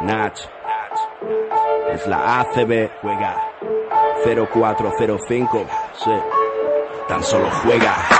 Nach. Es la ACB. Juega 0405. Sí tan solo juega.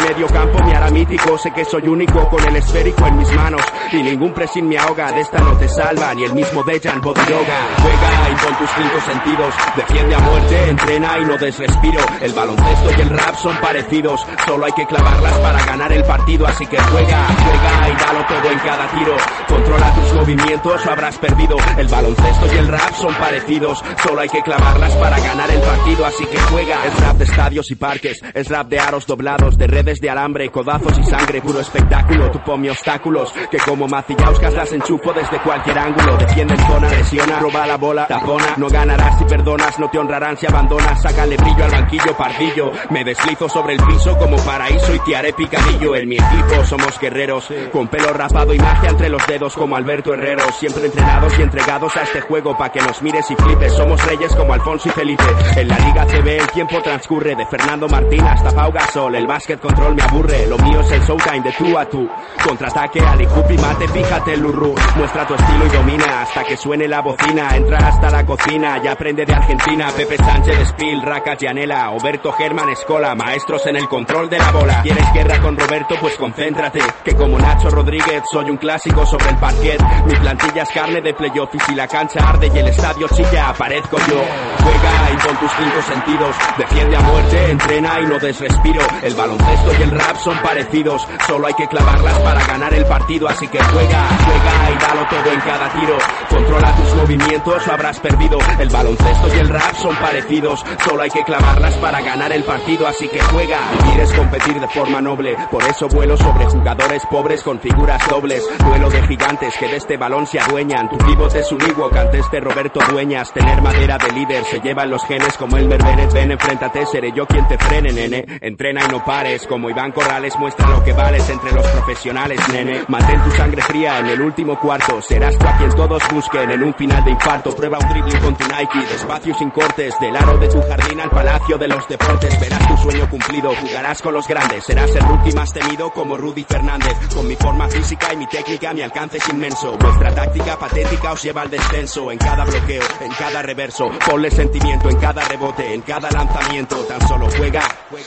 medio campo me hará mítico. Sé que soy único con el esférico en mis manos. Y ningún pressing me ahoga. De esta no te salva ni el mismo Dejan Bodiroga. Juega y con tus cinco sentidos. Defiende a muerte, entrena y no desrespiro. El baloncesto y el rap son parecidos. Solo hay que clavarlas para ganar el partido. Así que juega, juega y dalo todo en cada tiro. Controla tus movimientos o habrás perdido. El baloncesto y el rap son parecidos. Solo hay que clavarlas para ganar el partido. Así que juega. Es rap de estadios y parques. Es rap de aros doblados, de redes de alambre, codazos y sangre, puro espectáculo. Tú ponme obstáculos, que como macillauscas las enchufo desde cualquier ángulo. Defiende en zona, lesiona, roba la bola, tapona. No ganarás si perdonas, no te honrarán si abandonas. Sácale brillo al banquillo, pardillo. Me deslizo sobre el piso como paraíso y te haré picadillo. En mi equipo somos guerreros, con pelo rapado y magia entre los dedos como Alberto Herrero. Siempre entrenados y entregados a este juego pa' que nos mires y flipes. Somos reyes como Alfonso y Felipe. En la Liga CB el tiempo transcurre de Fernando Martín hasta Pau Gasol, el básquet control me aburre, lo mío es el showtime de tú a tú. Contraataque, Ali y mate, fíjate el urru. Muestra tu estilo y domina hasta que suene la bocina. Entra hasta la cocina, ya aprende de Argentina. Pepe Sánchez, Spill, Racas, Yanela, Oberto Germán, Escola, maestros en el control de la bola. ¿Quieres guerra con Roberto? Pues concéntrate. Que como Nacho Rodríguez soy un clásico sobre el parquet. Mi plantilla es carne de playoff y si la cancha arde y el estadio chilla, aparezco yo. Juega y con tus cinco sentidos. Defiende a muerte, entrena y no des respiro. El baloncesto y el rap son parecidos, solo hay que clavarlas para ganar el partido, así que juega, juega y dalo todo en cada tiro. Controla tus movimientos o habrás perdido. El baloncesto y el rap son parecidos, solo hay que clavarlas para ganar el partido, así que juega. Quieres competir de forma noble, por eso vuelo sobre jugadores pobres con figuras dobles. Duelo de gigantes que de este balón se adueñan. Tu pivote es un ante este Roberto Dueñas. Tener madera de líder se llevan los genes como el Bennett. Ven, enfréntate, seré yo quien te frene, nene. Entrena y no pares, como Iván Corrales muestra lo que vales entre los profesionales, nene. Mantén tu sangre fría en el último cuarto, serás tú a quien todos busquen en un final de infarto. Prueba un dribbling con tu Nike, despacio sin cortes, del aro de tu jardín al palacio de los deportes. Verás tu sueño cumplido, jugarás con los grandes, serás el rookie más temido como Rudy Fernández. Con mi forma física y mi técnica, mi alcance es inmenso. Vuestra táctica patética os lleva al descenso en cada bloqueo, en cada reverso. Ponle sentimiento en cada rebote, en cada lanzamiento. Tan solo juega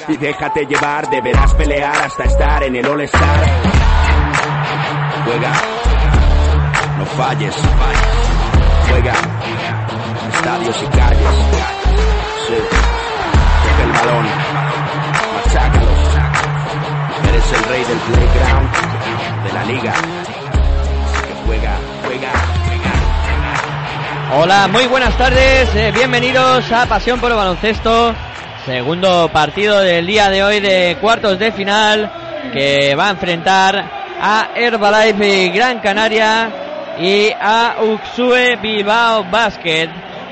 y déjate llevar, deberás pelear hasta estar en el All-Star. Juega, no falles, juega, estadios y calles. Sí. Toca el balón, machácalos. Eres el rey del playground, de la liga. Así que juega, juega. Hola, muy buenas tardes, eh, bienvenidos a Pasión por el Baloncesto. Segundo partido del día de hoy de cuartos de final que va a enfrentar a Herbalife Gran Canaria y a Uxue Bilbao Basket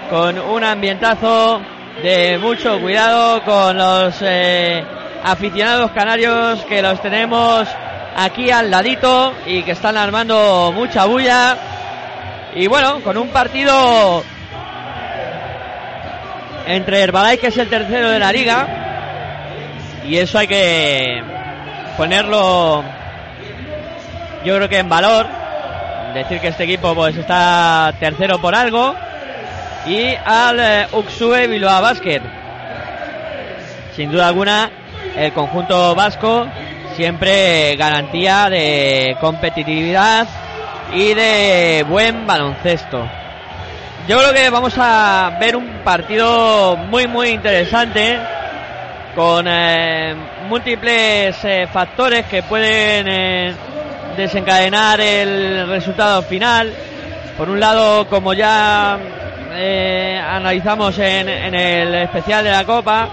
con un ambientazo de mucho cuidado con los eh, aficionados canarios que los tenemos aquí al ladito y que están armando mucha bulla. Y bueno con un partido entre Herbalife, que es el tercero de la liga, y eso hay que ponerlo, yo creo que en valor, decir que este equipo pues está tercero por algo, y al eh, Uxue Bilbao Basket. Sin duda alguna, el conjunto vasco siempre garantía de competitividad y de buen baloncesto. Yo creo que vamos a ver un partido muy, muy interesante con eh, múltiples eh, factores que pueden eh, desencadenar el resultado final. Por un lado, como ya analizamos en, en, el especial de la Copa,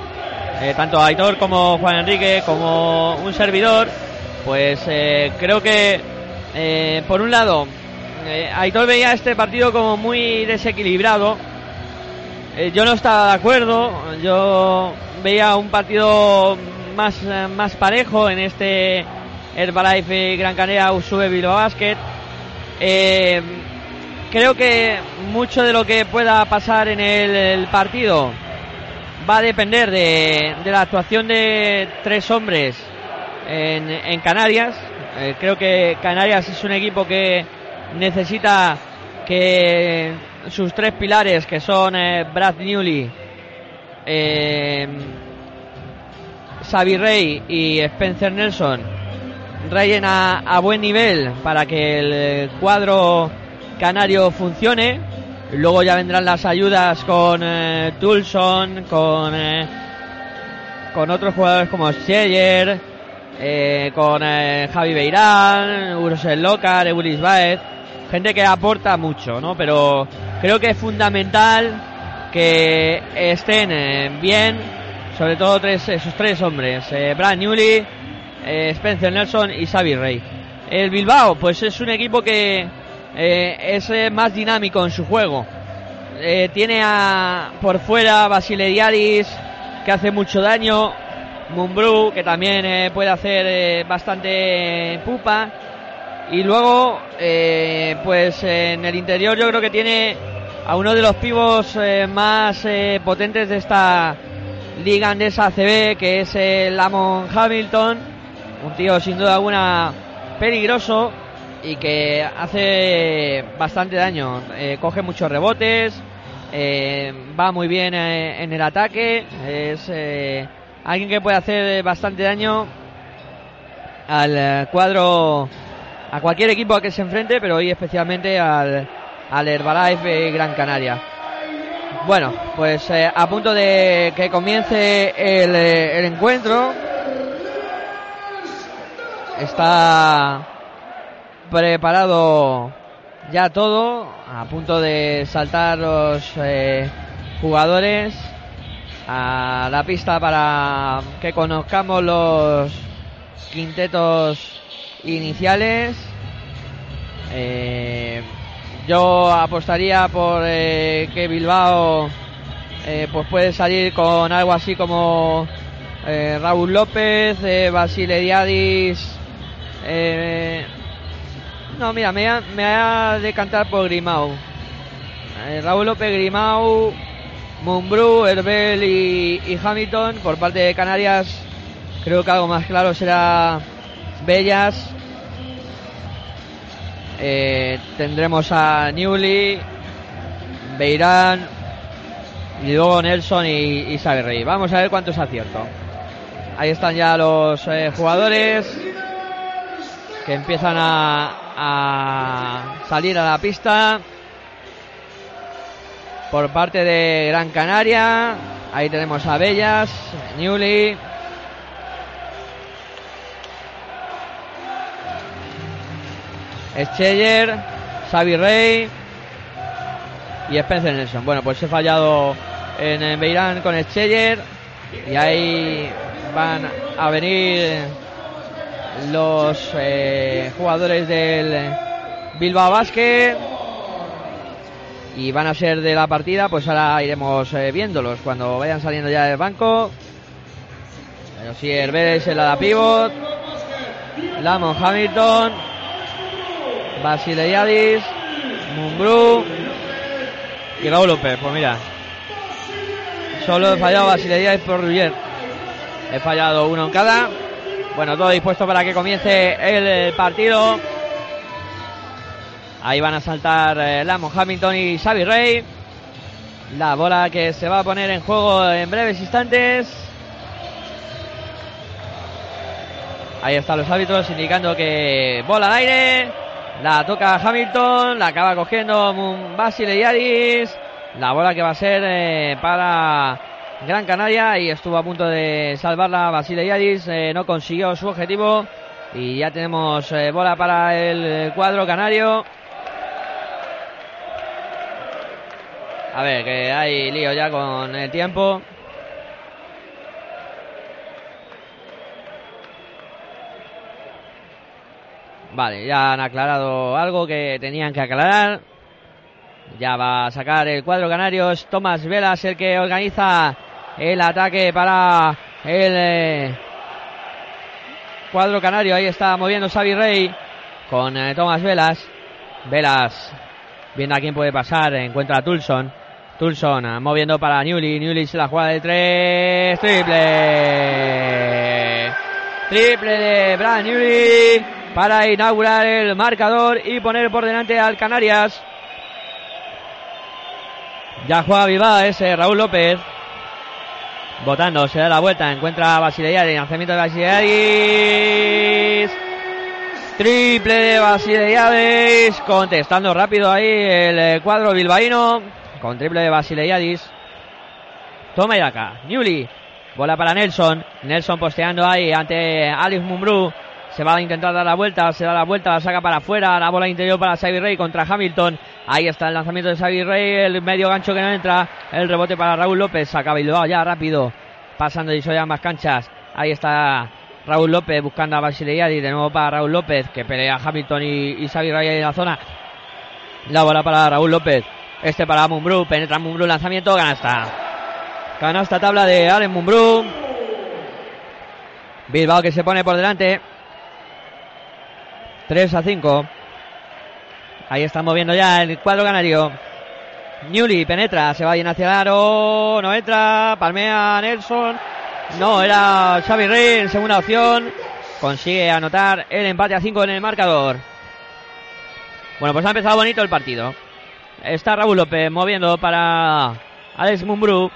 tanto Aitor como Juan Enrique como un servidor, pues creo que por un lado Aitor veía este partido como muy desequilibrado eh, yo no estaba de acuerdo. Yo veía un partido más, eh, más parejo en este Herbalife Gran Canaria Usube Bilbao Basket. Eh, creo que mucho de lo que pueda pasar en el, partido va a depender de, la actuación de tres hombres en, en Canarias. creo que Canarias es un equipo que necesita que sus tres pilares, que son eh, Brad Newley, eh, Xavi Rey y Spencer Nelson, rayen a, buen nivel para que el cuadro canario funcione. Luego ya vendrán las ayudas con eh, Tulson, con, eh, con otros jugadores como Scheyer, con Javi Beirán, Urosel Locar, Eulis Baez gente que aporta mucho, ¿no? Pero creo que es fundamental que estén eh, bien, sobre todo tres, esos tres hombres, eh, Brad Newley, eh, Spencer Nelson y Xavi Rey. El Bilbao, pues es un equipo que es más dinámico en su juego. tiene a, por fuera Basile Diaris, que hace mucho daño, Mumbrú, que también puede hacer bastante pupa, y luego, eh, pues en el interior yo creo que tiene a uno de los pivos eh, más eh, potentes de esta liga andesa ACB, que es el Lamont Hamilton, un tío sin duda alguna peligroso y que hace bastante daño, coge muchos rebotes, va muy bien en el ataque, es alguien que puede hacer bastante daño al cuadro a cualquier equipo a que se enfrente, pero hoy especialmente al, al Herbalife Gran Canaria. Bueno, pues eh, a punto de que comience el, eh, el encuentro. Está preparado ya todo, a punto de saltar los eh, jugadores a la pista para que conozcamos los quintetos iniciales. Eh, yo apostaría por eh, que Bilbao eh, pues puede salir con algo así como Raúl López, Basile Diadis. no, mira, me voy a, decantar por Grimau. Raúl López, Grimau, Mumbrú, Herbel y, y Hamilton por parte de Canarias. Creo que algo más claro será Bellas. Eh, tendremos a Newly, Beirán y luego Nelson y, y Rey. Vamos a ver cuánto es acierto. Ahí están ya los eh, jugadores que empiezan a, a salir a la pista por parte de Gran Canaria. Ahí tenemos a Bellas, Newly, Scheller, Xavi Rey y Spencer Nelson. Bueno, pues he fallado en Beirán con Scheller y ahí van a venir los eh, jugadores del Bilbao Basket y van a ser de la partida, pues ahora iremos eh, viéndolos cuando vayan saliendo ya del banco. Pero sí, Herberes en la da pivot. Lamont Hamilton. Basileiadis, Mumbrú y Raúl López. Pues mira, solo he fallado Basileiadis por Ruyer. He fallado uno en cada. Bueno, todo dispuesto para que comience el partido. Ahí van a saltar eh, Lamont Hamilton y Xavi Rey. La bola que se va a poner en juego en breves instantes. Ahí están los hábitos indicando que bola al aire. La toca Hamilton, la acaba cogiendo Basile Yaris. La bola que va a ser eh, para Gran Canaria y estuvo a punto de salvarla Basile Yadis, eh, no consiguió su objetivo y ya tenemos eh, bola para el cuadro canario. A ver, que hay lío ya con el tiempo. Vale, ya han aclarado algo que tenían que aclarar. Ya va a sacar el cuadro canario. Es Tomás Velas el que organiza el ataque para el eh, cuadro canario. Ahí está moviendo Xavi Rey con eh, Tomás Velas. Velas viendo a quién puede pasar. Encuentra a Tulson. Tulson eh, moviendo para Newly. Newly se la juega de tres. Triple. Triple de Brad Newly para inaugurar el marcador y poner por delante al Canarias. Ya juega viva ese Raúl López. Votando, se da la vuelta, encuentra a Basileiadis, lanzamiento de Basileiadis. Triple de Basileiadis, contestando rápido ahí el eh, cuadro bilbaíno, con triple de Basileiadis. Toma y acá, Newly, bola para Nelson, Nelson posteando ahí ante Alex Mumbrú, se va a intentar dar la vuelta, se da la vuelta, la saca para afuera, la bola interior para Xavi Rey contra Hamilton. Ahí está el lanzamiento de Xavi Rey, el medio gancho que no entra, el rebote para Raúl López, saca Bilbao ya rápido, pasando y ya más canchas. Ahí está Raúl López buscando a Basileiadi, de nuevo para Raúl López, que pelea Hamilton y, Xavi Rey en la zona. La bola para Raúl López, este para Mumbrú, penetra Mumbrú, lanzamiento, canasta. Canasta tabla de Allen Mumbrú. Bilbao que se pone por delante. 3 a 5. Ahí están moviendo ya el cuadro canario. Newly penetra, se va bien hacia el aro, no entra, palmea Nelson. No, era Xavi Rey en segunda opción. Consigue anotar el empate a 5 en el marcador. Bueno, pues ha empezado bonito el partido. Está Raúl López moviendo para Alex Mumbrú.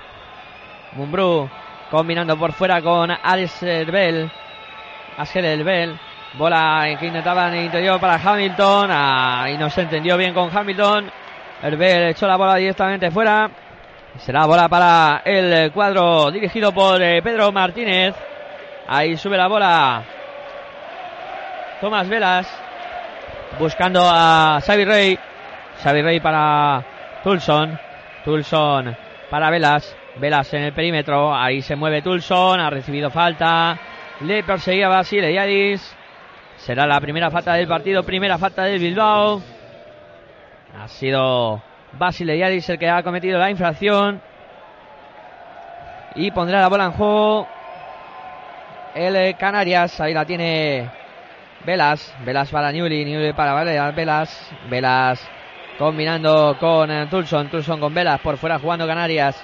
Mumbrú combinando por fuera con Alex Herbel. Asger Herbel. Bola que intentaba en el interior para Hamilton. Ahí no se entendió bien con Hamilton. Herbel echó la bola directamente fuera. Será bola para el cuadro dirigido por eh, Pedro Martínez. Ahí sube la bola. Tomás Velas. Buscando a Xavi Rey. Xavi Rey para Tulson. Tulson para Velas. Velas en el perímetro. Ahí se mueve Tulson. Ha recibido falta. Le perseguía Basile Yadis. Será la primera falta del partido, primera falta del Bilbao. Ha sido Basile Yadis el que ha cometido la infracción. Y pondrá la bola en juego el Canarias. Ahí la tiene Velas. Velas para Newly. Newly para Velas. Velas. Combinando con Tulson. Tulson con Velas por fuera jugando Canarias.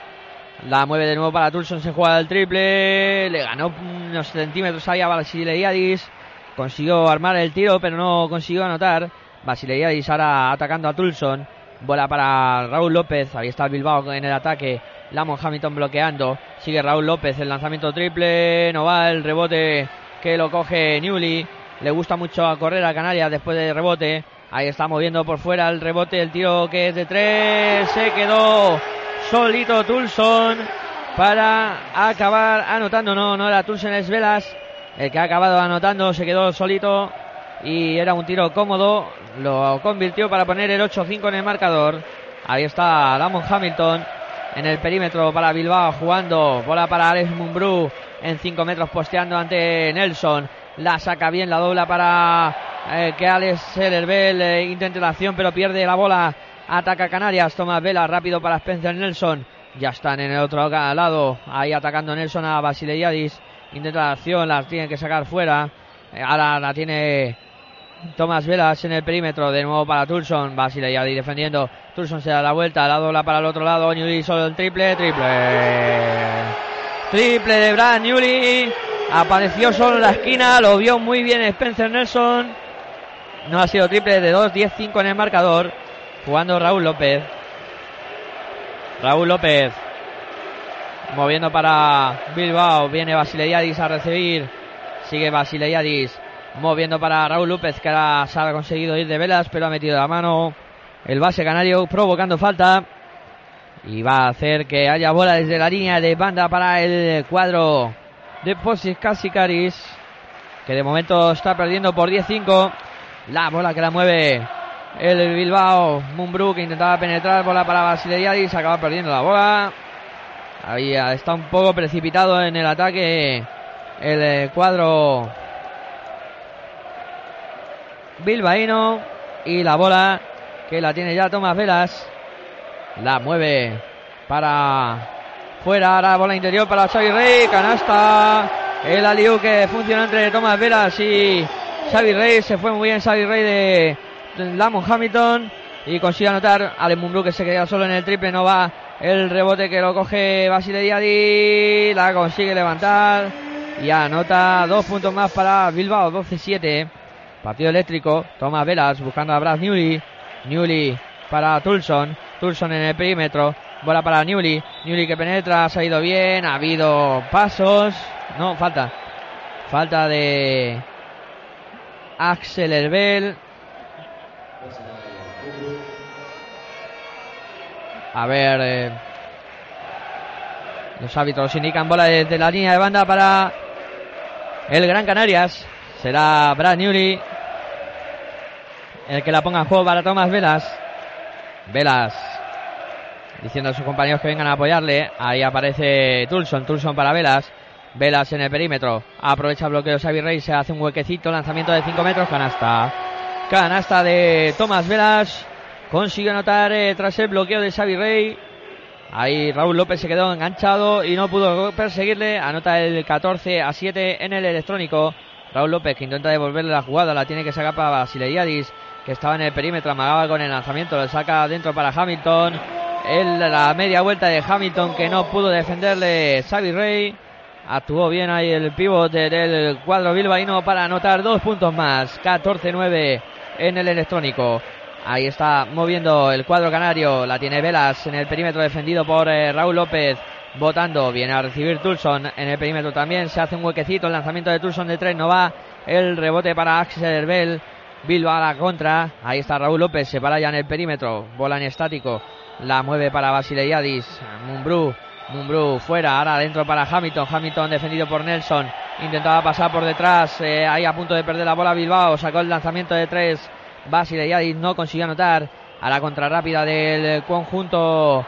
La mueve de nuevo para Tulson. Se juega el triple. Le ganó unos centímetros ahí a Basile Yadis. Consiguió armar el tiro, pero no consiguió anotar. Basileiadis ahora atacando a Tulson. Bola para Raúl López. Ahí está Bilbao en el ataque. Lamon Hamilton bloqueando. Sigue Raúl López. El lanzamiento triple. No va el rebote que lo coge Newly. Le gusta mucho a correr a Canarias después del rebote. Ahí está moviendo por fuera el rebote. El tiro que es de tres. Se quedó solito Tulson para acabar anotando. No, no era Tulson, es Velas el que ha acabado anotando se quedó solito y era un tiro cómodo. Lo convirtió para poner el 8-5 en el marcador. Ahí está Damon Hamilton en el perímetro para Bilbao jugando. Bola para Alex Mumbrú en 5 metros posteando ante Nelson. La saca bien, la dobla para eh, que Alex Sellerbel eh, intente la acción pero pierde la bola. Ataca Canarias, toma Vela rápido para Spencer Nelson. Ya están en el otro lado. Ahí atacando Nelson a Basileiadis. Intenta la acción, la tiene que sacar fuera. Eh, ahora la tiene Tomás Velas en el perímetro. De nuevo para Tulson. Basile ya defendiendo. Tulson se da la vuelta. La dobla para el otro lado. Newly solo el triple. Triple. Triple de Brad Newly. Apareció solo en la esquina. Lo vio muy bien Spencer Nelson. No ha sido triple de 2. 10-5 en el marcador. Jugando Raúl López. Raúl López Moviendo para Bilbao. Viene Basileiadis a recibir. Sigue Basileiadis. Moviendo para Raúl López, que ahora se ha conseguido ir de velas, pero ha metido la mano el base canario, provocando falta. Y va a hacer que haya bola desde la línea de banda para el cuadro de Posis Casicaris. Que de momento está perdiendo por 10-5. La bola que la mueve el Bilbao. Mumbrú que intentaba penetrar. Bola para Basileriadis. Acaba perdiendo la bola. Ahí está un poco precipitado en el ataque el cuadro bilbaíno. Y la bola que la tiene ya Tomás Velas. La mueve para fuera. La bola interior para Xavi Rey. Canasta. El aliu que funciona entre Tomás Velas y Xavi Rey. Se fue muy bien Xavi Rey de Lamont Hamilton. Y consigue anotar al que se queda solo en el triple. No va el rebote que lo coge Basile Diadi. La consigue levantar. Y anota dos puntos más para Bilbao. 12-7. Partido eléctrico. Tomás Velas buscando a Brad Newly. Newly para Tulson. Tulson en el perímetro. Bola para Newly. Newly que penetra. Se ha ido bien. Ha habido pasos. No, falta. Falta de Axel Herbel. A ver. Eh, los árbitros indican bola desde la línea de banda para el Gran Canarias. Será Brad Newly el que la ponga en juego para Tomás Velas. Velas diciendo a sus compañeros que vengan a apoyarle. Ahí aparece Tulson, Tulson para Velas. Velas en el perímetro. Aprovecha el bloqueo Xavi Rey. Se hace un huequecito. Lanzamiento de 5 metros. Canasta. Canasta de Tomás Velas. Consigue anotar eh, tras el bloqueo de Xavi Rey. Ahí Raúl López se quedó enganchado y no pudo perseguirle. Anota el 14 a 7 en el electrónico. Raúl López que intenta devolverle la jugada. La tiene que sacar para Basileriadis que estaba en el perímetro. Amagaba con el lanzamiento. Lo saca dentro para Hamilton. El, la media vuelta de Hamilton que no pudo defenderle Xavi Rey. Actuó bien ahí el pivote del cuadro bilbaíno para anotar dos puntos más. 14-9 en el electrónico. Ahí está moviendo el cuadro canario. La tiene Velas en el perímetro defendido por eh, Raúl López. Votando. Viene a recibir Tulson en el perímetro también. Se hace un huequecito. El lanzamiento de Tulson de tres no va. El rebote para Axel Herbel. Bilba a la contra. Ahí está Raúl López. Se para ya en el perímetro. Bola en estático. La mueve para Basileiadis. Mumbrú. Mumbrú fuera. Ahora adentro para Hamilton. Hamilton defendido por Nelson. Intentaba pasar por detrás. Eh, ahí a punto de perder la bola Bilbao. Sacó el lanzamiento de tres. Basile Yadis no consiguió anotar a la contrarrápida del conjunto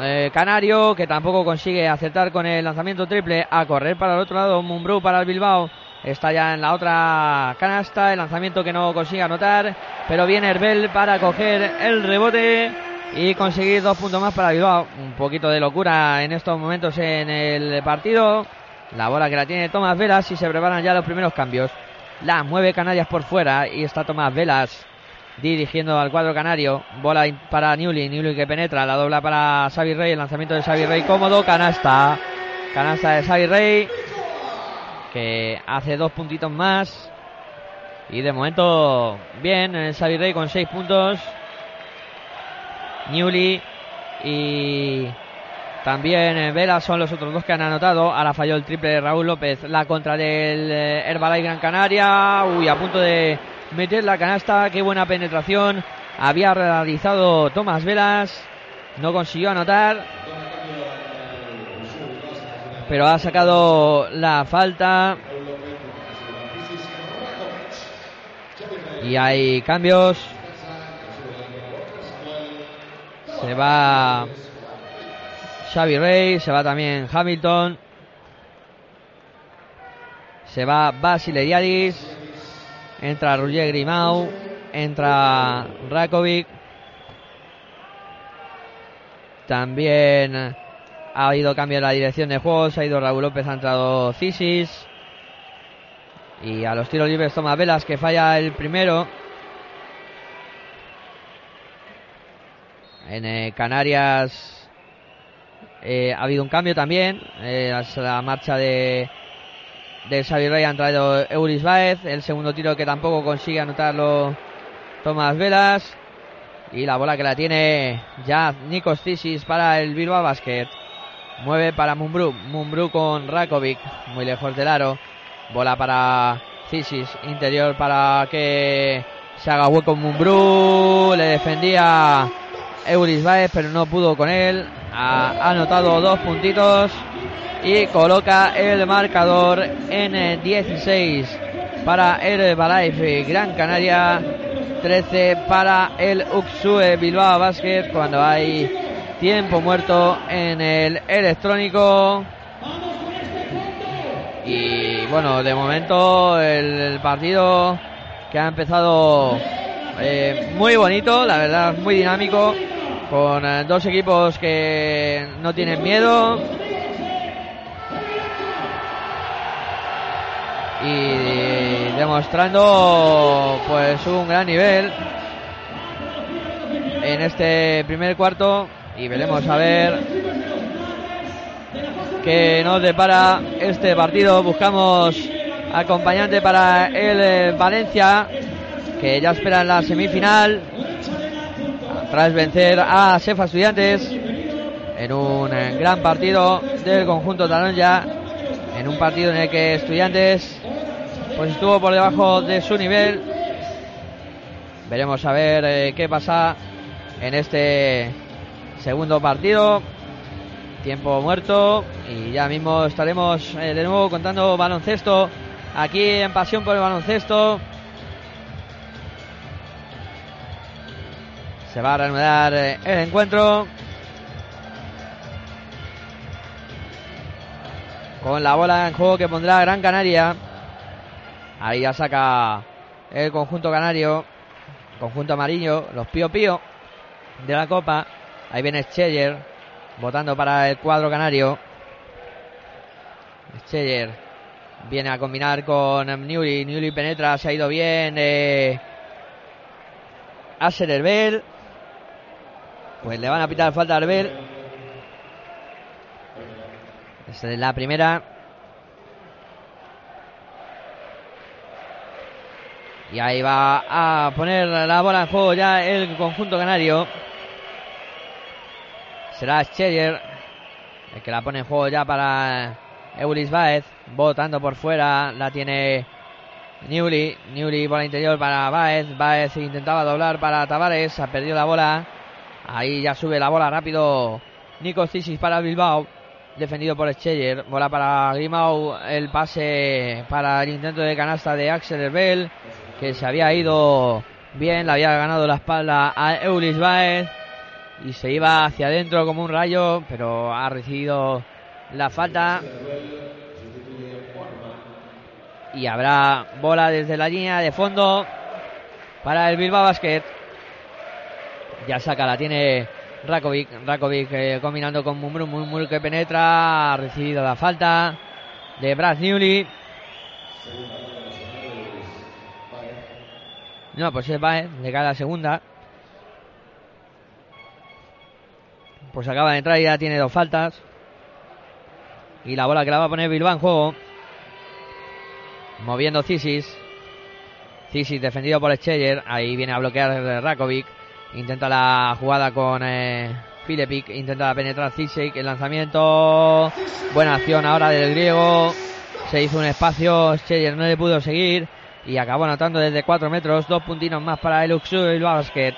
eh, canario que tampoco consigue acertar con el lanzamiento triple a correr para el otro lado. Mumbrú para el Bilbao. Está ya en la otra canasta. El lanzamiento que no consigue anotar pero viene Herbel para coger el rebote y conseguir dos puntos más para Bilbao. Un poquito de locura en estos momentos en el partido. La bola que la tiene Tomás Velas y se preparan ya los primeros cambios. La mueve Canarias por fuera y está Tomás Velas dirigiendo al cuadro canario. Bola para Newly, Newly que penetra, la dobla para Xavi Rey, el lanzamiento de Xavi Rey cómodo, canasta. Canasta de Xavi Rey, que hace dos puntitos más. Y de momento, bien, el Xavi Rey con seis puntos. Newly y también Vela son los otros dos que han anotado. Ahora falló el triple de Raúl López. La contra del eh, Herbalife Gran Canaria. Uy, a punto de meter la canasta. Qué buena penetración. Había realizado Tomás Velas. No consiguió anotar. Pero ha sacado la falta. Y hay cambios. Se va Xavi Rey, se va también Hamilton. Se va Basileriadis. Entra Roger Grimau. Entra Rakovic. También ha habido cambio en la dirección de juego. Se ha ido Raúl López, ha entrado Cisis. Y a los tiros libres toma Velas, que falla el primero. En eh, Canarias eh, ha habido un cambio también. Eh, la marcha de de Xavi Rey han traído Euris Baez. El segundo tiro que tampoco consigue anotarlo Tomás Velas. Y la bola que la tiene ya Nikos Cisis para el Bilbao Basket. Mueve para Mumbrú. Mumbrú con Rakovic. Muy lejos del aro. Bola para Cisis. Interior para que se haga hueco Mumbrú. Le defendía Euris Baez, pero no pudo con él. Ha anotado dos puntitos y coloca el marcador en 16 para el Balaife Gran Canaria, 13 para el Uxue Bilbao Basket cuando hay tiempo muerto en el electrónico. Y bueno, de momento el, partido que ha empezado eh, muy bonito, la verdad, muy dinámico, con eh, dos equipos que no tienen miedo. Y demostrando pues un gran nivel en este primer cuarto y veremos a ver qué nos depara este partido. Buscamos acompañante para el eh, Valencia, ya espera en la semifinal, tras vencer a Sefa Estudiantes en un eh, gran partido del conjunto ya en un partido en el que Estudiantes pues estuvo por debajo de su nivel. Veremos a ver eh, qué pasa en este segundo partido. Tiempo muerto y ya mismo estaremos eh, de nuevo contando baloncesto aquí en Pasión por el Baloncesto. Se va a reanudar eh, el encuentro. Con la bola en juego que pondrá Gran Canaria. Ahí ya saca el conjunto canario. Conjunto amarillo. Los Pío Pío de la Copa. Ahí viene Scheller votando para el cuadro canario. Scheller viene a combinar con Newly. Newly penetra, se ha ido bien. Eh. Pues le van a pitar falta a Herbel. Esta es la primera. Y ahí va a poner la bola en juego ya el conjunto canario. Será Scheller el que la pone en juego ya para Eulis Baez. Botando por fuera. La tiene Newly. Newly por el interior para Baez. Baez intentaba doblar para Tavares. Ha perdido la bola. Ahí ya sube la bola rápido. Nico Cisis para Bilbao. Defendido por Scheller. Bola para Grimau. El pase para el intento de canasta de Axel Herbel. Que se había ido bien. Le había ganado la espalda a Eulis Baez y se iba hacia adentro como un rayo, pero ha recibido la falta. Y habrá bola desde la línea de fondo para el Bilbao Basket. Ya saca, la tiene Rakovic. Rakovic eh, combinando con Mumbrú. Mumbrú que penetra. Ha recibido la falta de Brad Newley. No, pues es Baez, de cada segunda. Pues acaba de entrar y ya tiene dos faltas. Y la bola que la va a poner Bilbao en juego. Moviendo Cisis. Cisis defendido por Scheller. Ahí viene a bloquear Rakovic. Intenta la jugada con eh, Intenta penetrar Cisis. El lanzamiento. Buena acción ahora del griego. Se hizo un espacio. Scheller no le pudo seguir. Y acabó anotando desde 4 metros. Dos puntinos más para el Uxu y el basket.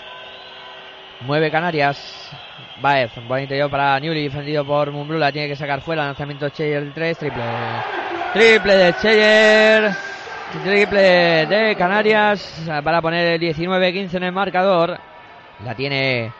Mueve Canarias. Baez, buen interior para Newly, defendido por Mumbrula. Tiene que sacar fuera. Lanzamiento de 3, triple. Triple de Cheyer. Triple de Canarias para poner el 19-15 en el marcador. La tiene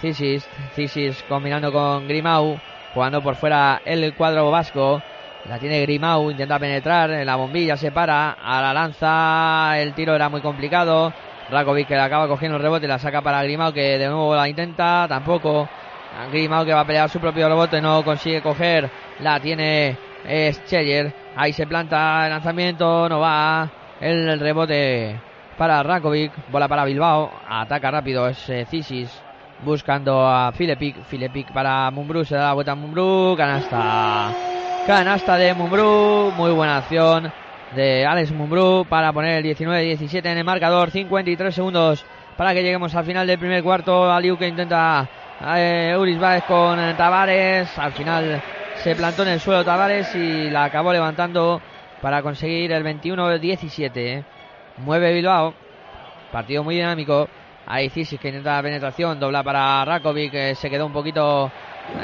Cisis. Cisis combinando con Grimau. Jugando por fuera el cuadro vasco. La tiene Grimau. Intenta penetrar. En la bombilla se para. A la lanza. El tiro era muy complicado. Rakovic que la acaba cogiendo el rebote, la saca para Grimao que de nuevo la intenta, tampoco. Grimao que va a pelear su propio rebote, no consigue coger, la tiene Scheller, ahí se planta el lanzamiento, no va el rebote para Rakovic, bola para Bilbao, ataca rápido es Cisis buscando a Filepic, Filepic para Mumbrú, se da la vuelta a Mumbrú, canasta, canasta de Mumbrú, muy buena acción de Alex Mumbrú para poner el 19-17 en el marcador. 53 segundos para que lleguemos al final del primer cuarto. Aliu que intenta eh, Uris Baez con Tavares. Al final se plantó en el suelo Tavares y la acabó levantando para conseguir el 21-17. Mueve Bilbao. Partido muy dinámico. Ahí Cisis que intenta la penetración, dobla para Rakovic, que se quedó un poquito,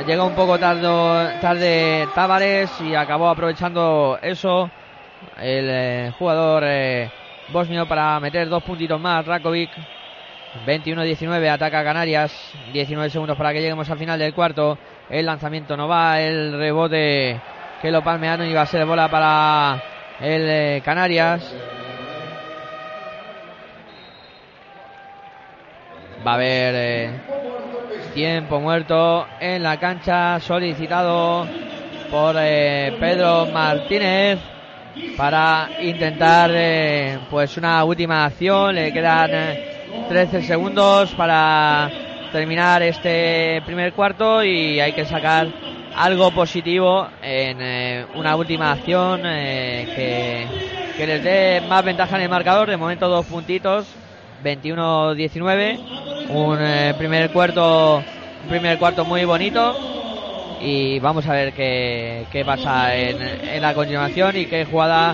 llegó un poco tarde, tarde Tavares y acabó aprovechando eso el eh, jugador eh, bosnio para meter dos puntitos más. Rakovic 21-19, ataca Canarias, 19 segundos para que lleguemos al final del cuarto. El lanzamiento no va, el rebote que lo palmearon y va a ser bola para el eh, Canarias. Va a haber eh, tiempo muerto en la cancha solicitado por eh, Pedro Martínez para intentar eh, pues una última acción. Le quedan 13 segundos para terminar este primer cuarto y hay que sacar algo positivo en una última acción que les dé más ventaja en el marcador. De momento dos puntitos 21-19. Un eh, primer cuarto, un primer cuarto muy bonito. Y vamos a ver qué, qué pasa en, la continuación y qué jugada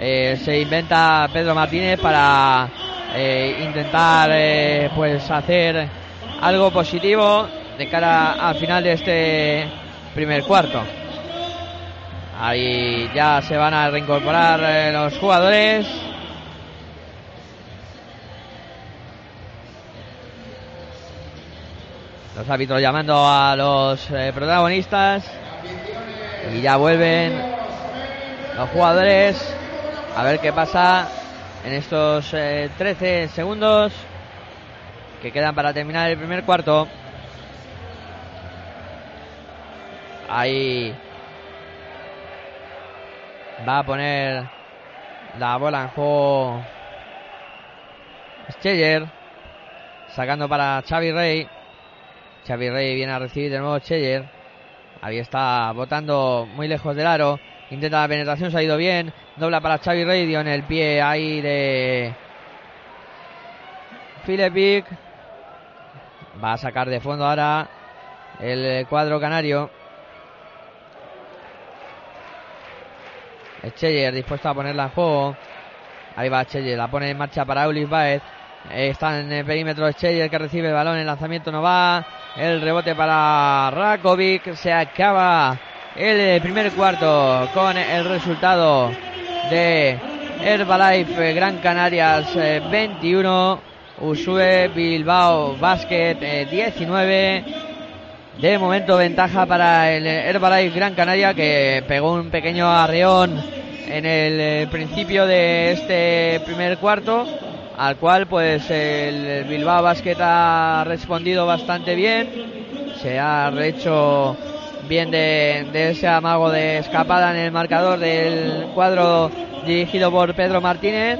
eh, se inventa Pedro Martínez para eh, intentar eh, pues hacer algo positivo de cara al final de este primer cuarto. Ahí ya se van a reincorporar los jugadores. Los árbitros llamando a los eh, protagonistas. Y ya vuelven los jugadores. A ver qué pasa en estos eh, 13 segundos que quedan para terminar el primer cuarto. Ahí va a poner la bola en juego Scheller sacando para Xavi Rey. Xavi Rey viene a recibir de nuevo Cheyer. Ahí está botando muy lejos del aro. Intenta la penetración, se ha ido bien. Dobla para Xavi Rey, dio en el pie ahí de Philip Va a sacar de fondo ahora el cuadro canario. Cheyer dispuesto a ponerla en juego. Ahí va Cheyer, la pone en marcha para Ulis Baez. Está en el perímetro Cheyer que recibe el balón, el lanzamiento no va. El rebote para Rakovic. Se acaba el primer cuarto con el resultado de Herbalife Gran Canarias 21. Usue Bilbao Basket 19. De momento ventaja para el Herbalife Gran Canaria que pegó un pequeño arreón en el principio de este primer cuarto al cual pues el Bilbao Basket ha respondido bastante bien. Se ha hecho bien de, de, ese amago de escapada en el marcador del cuadro dirigido por Pedro Martínez.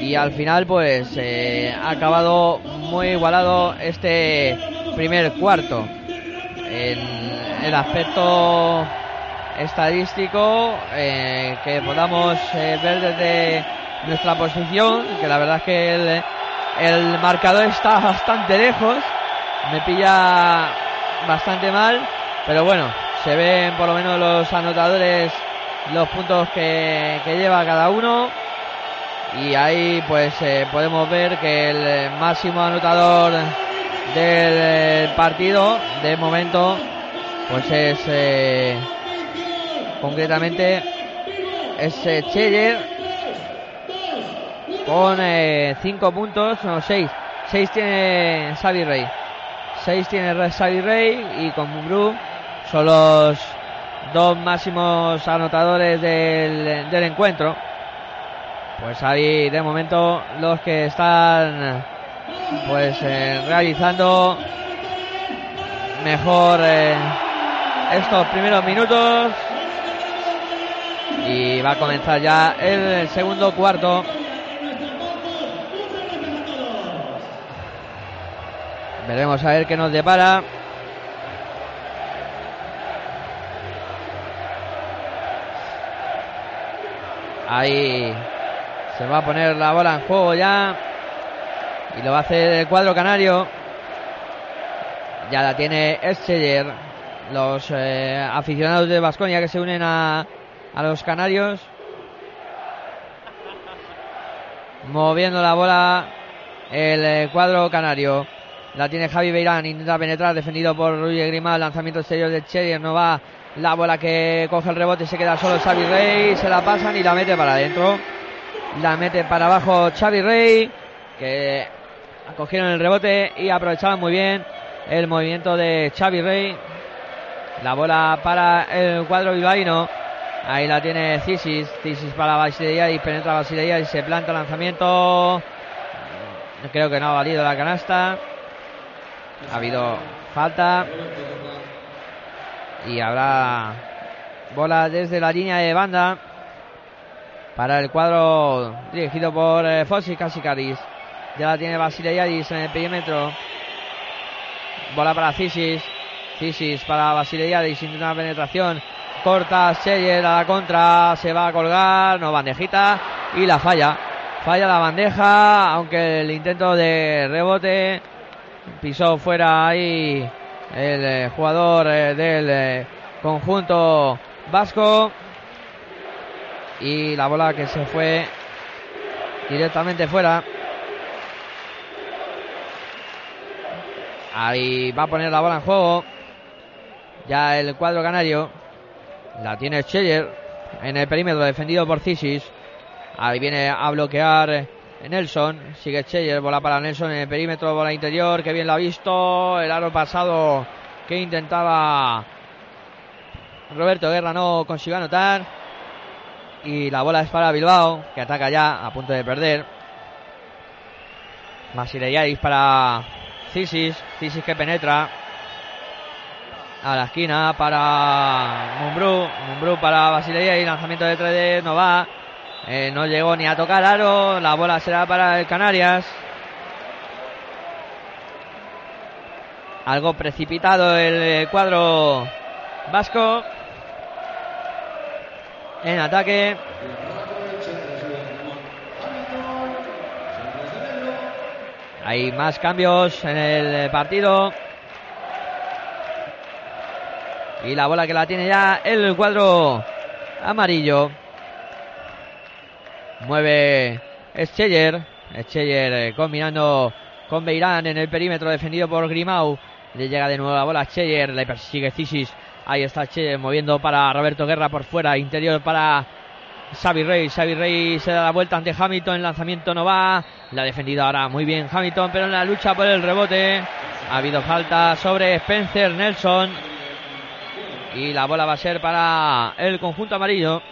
Y al final pues eh, ha acabado muy igualado este primer cuarto. En el aspecto estadístico eh, que podamos eh, ver desde nuestra posición, que la verdad es que el, el marcador está bastante lejos, me pilla bastante mal, pero bueno, se ven por lo menos los anotadores los puntos que, lleva cada uno. Y ahí pues eh, podemos ver que el máximo anotador del partido de momento pues es eh, concretamente es eh, con 5 eh, puntos, no 6. 6 tiene Xavi Rey. 6 tiene Xavi Rey y con Mugru son los dos máximos anotadores del, del encuentro. Pues ahí de momento los que están pues eh, realizando mejor eh, estos primeros minutos y va a comenzar ya el segundo cuarto Veremos a ver qué nos depara. Ahí se va a poner la bola en juego ya. Y lo va a hacer el cuadro canario. Ya la tiene Escheller. Los eh, aficionados de Vasconia que se unen a, a los canarios. Moviendo la bola el eh, cuadro canario. La tiene Javi Beirán, intenta penetrar, defendido por Rui Grimal, lanzamiento exterior de Cheyer, no va la bola que coge el rebote, se queda solo Xavi Rey, se la pasan y la mete para adentro. La mete para abajo Xavi Rey, que cogieron el rebote y aprovechaban muy bien el movimiento de Xavi Rey. La bola para el cuadro bilbaíno. Ahí la tiene Cisis. Cisis para Basileiadis. Penetra Basileiadis. Se planta lanzamiento. Creo que no ha valido la canasta. Ha habido falta. Y habrá bola desde la línea de banda. Para el cuadro dirigido por eh, Fossi Casicaris. Ya la tiene Basileiadis en el perímetro. Bola para Cisis. Cisis para Basileiadis. Intenta una penetración. Corta Scheller a la contra. Se va a colgar. No bandejita. Y la falla. Falla la bandeja. Aunque el intento de rebote. Pisó fuera ahí el eh, jugador eh, del eh, conjunto vasco. Y la bola que se fue directamente fuera. Ahí va a poner la bola en juego. Ya el cuadro canario. La tiene Scheller en el perímetro defendido por Cisis. Ahí viene a bloquear Nelson. Sigue Scheller. Bola para Nelson en el perímetro. Bola interior. Que bien la ha visto. El aro pasado que intentaba Roberto Guerra no consiguió anotar. Y la bola es para Bilbao. Que ataca ya a punto de perder. Masileiadis para Cisis. Cisis que penetra. A la esquina para Mumbrú. Mumbrú para Basileiadis. Lanzamiento de 3D. No va. Eh, no llegó ni a tocar aro. La bola será para el Canarias. Algo precipitado el cuadro vasco. En ataque. Hay más cambios en el partido. Y la bola que la tiene ya el cuadro amarillo. Mueve Scheller. Scheller eh, combinando con Beirán en el perímetro defendido por Grimau. Le llega de nuevo la bola a Scheller. Le persigue Cisis. Ahí está Scheller moviendo para Roberto Guerra por fuera. Interior para Xavi Rey. Xavi Rey se da la vuelta ante Hamilton. El lanzamiento no va. La ha defendido ahora muy bien Hamilton. Pero en la lucha por el rebote ha habido falta sobre Spencer Nelson. Y la bola va a ser para el conjunto amarillo.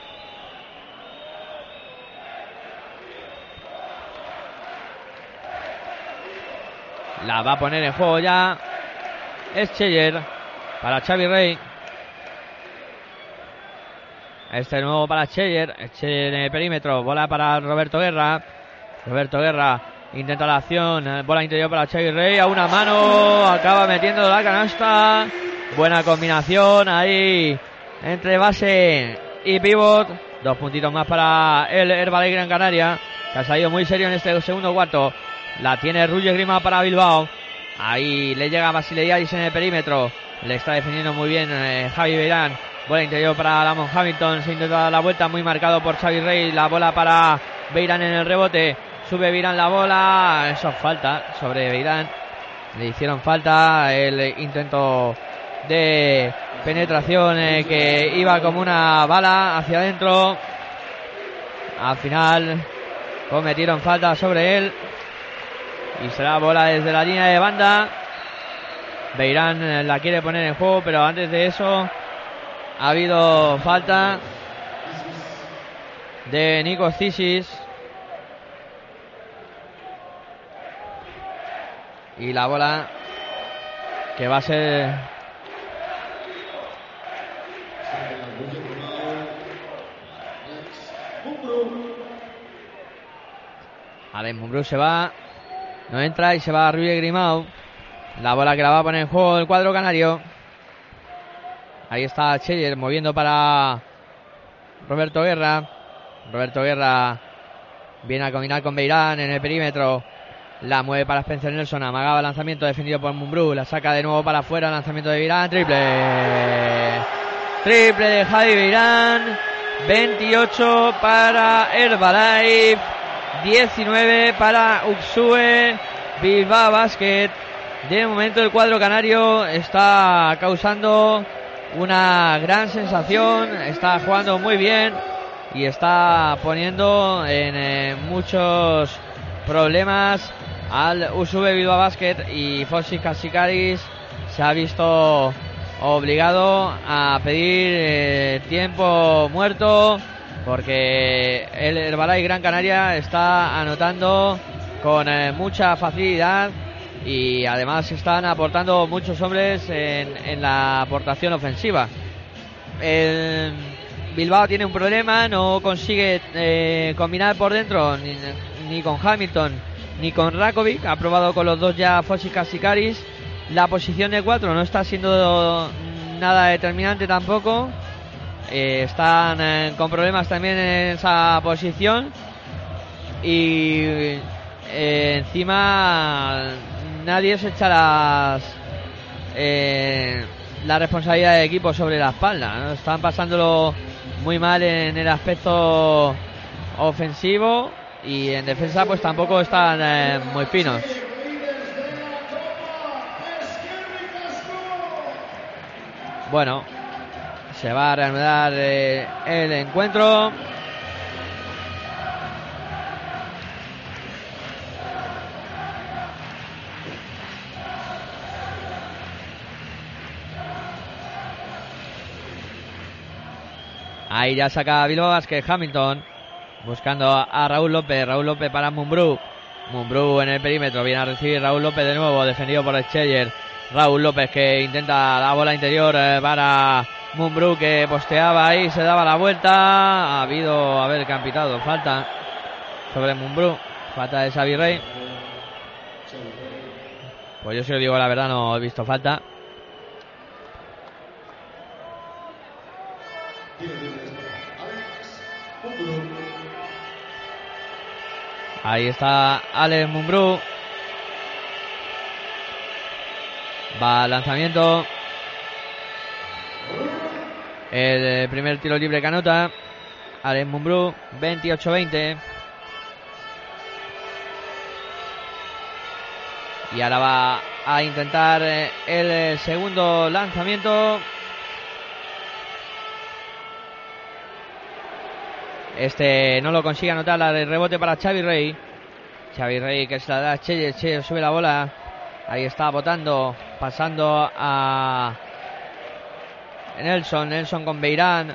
La va a poner en juego ya. Es Cheyer para Xavi Rey. Este nuevo para Cheyer. Cheyer en el perímetro. Bola para Roberto Guerra. Roberto Guerra intenta la acción. Bola interior para Xavi Rey. A una mano. Acaba metiendo la canasta. Buena combinación ahí entre base y pivot. Dos puntitos más para el Herbalife Gran Canaria. Que ha salido muy serio en este segundo cuarto. La tiene Ruye Grima para Bilbao. Ahí le llega Basileiadis en el perímetro. Le está defendiendo muy bien eh, Javi Beirán. Bola interior para Lamont Hamilton. Se intenta dar la vuelta. Muy marcado por Xavi Rey. La bola para Beirán en el rebote. Sube Beirán la bola. Eso falta sobre Beirán. Le hicieron falta el intento de penetración eh, que iba como una bala hacia adentro. Al final cometieron falta sobre él. Y será bola desde la línea de banda. Beirán eh, la quiere poner en juego, pero antes de eso ha habido falta de Nico Cisis. Y la bola que va a ser Alex Mumbrú se va. No entra y se va Rui Grimau. La bola que la va a poner en juego el cuadro canario. Ahí está Cheyer moviendo para Roberto Guerra. Roberto Guerra viene a combinar con Beirán en el perímetro. La mueve para Spencer Nelson. Amagaba lanzamiento defendido por Mumbrú. La saca de nuevo para afuera. Lanzamiento de Beirán. Triple. Triple de Javi Beirán. 28 para Herbalife. 19 para Uxue Bilbao Basket. De momento el cuadro canario está causando una gran sensación, está jugando muy bien y está poniendo en eh, muchos problemas al Usube Bilbao Basket y Fossi Casicadis se ha visto obligado a pedir eh, tiempo muerto porque el Herbalife Gran Canaria está anotando con eh, mucha facilidad y además están aportando muchos hombres en, la aportación ofensiva. El Bilbao tiene un problema, no consigue eh, combinar por dentro ni, con Hamilton ni con Rakovic, ha probado con los dos ya Fosicas y Caris. La posición de cuatro no está siendo nada determinante tampoco. Eh, están eh, con problemas también en esa posición. Y encima nadie se echa las, eh, la responsabilidad del equipo sobre la espalda. Están pasándolo muy mal en el aspecto ofensivo y en defensa pues tampoco están eh, muy finos. Bueno, se va a reanudar eh, el encuentro. Ahí ya saca Bilbao que Hamilton. Buscando a Raúl López. Raúl López para Mumbrú. Mumbrú en el perímetro. Viene a recibir Raúl López de nuevo. Defendido por Scheller. Raúl López que intenta la bola interior eh, para Mumbrú que posteaba ahí. Se daba la vuelta. Ha habido, haber campitado. Falta sobre Mumbrú. Falta de Xavi Rey. Pues yo si lo digo la verdad no he visto falta. Ahí está Alex Mumbrú. Va al lanzamiento. El primer tiro libre que anota. Alex Mumbrú, 28-20. Y ahora va a intentar el segundo lanzamiento. Este no lo consigue anotar, la de rebote para Xavi Rey. Xavi Rey que se la da a Chelle sube la bola. Ahí está botando, pasando a Nelson, Nelson con Beirán.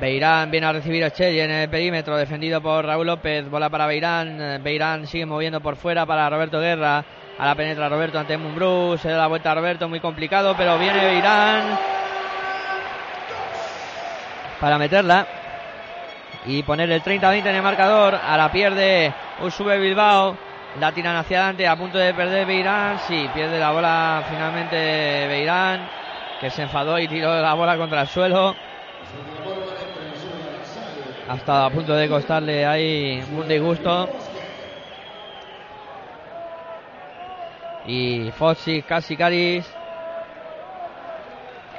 Beirán viene a recibir a Chelle en el perímetro, defendido por Raúl López. Bola para Beirán. Beirán sigue moviendo por fuera para Roberto Guerra. A la penetra Roberto ante Mumbrú. Se da la vuelta a Roberto, muy complicado, pero viene Beirán para meterla y poner el 30-20 en el marcador. A la pierde Usube Bilbao. La tiran hacia adelante a punto de perder Beirán. Sí, pierde la bola finalmente Beirán. Que se enfadó y tiró la bola contra el suelo. Ha estado a punto de costarle ahí un disgusto. Y Foxy casi Caris.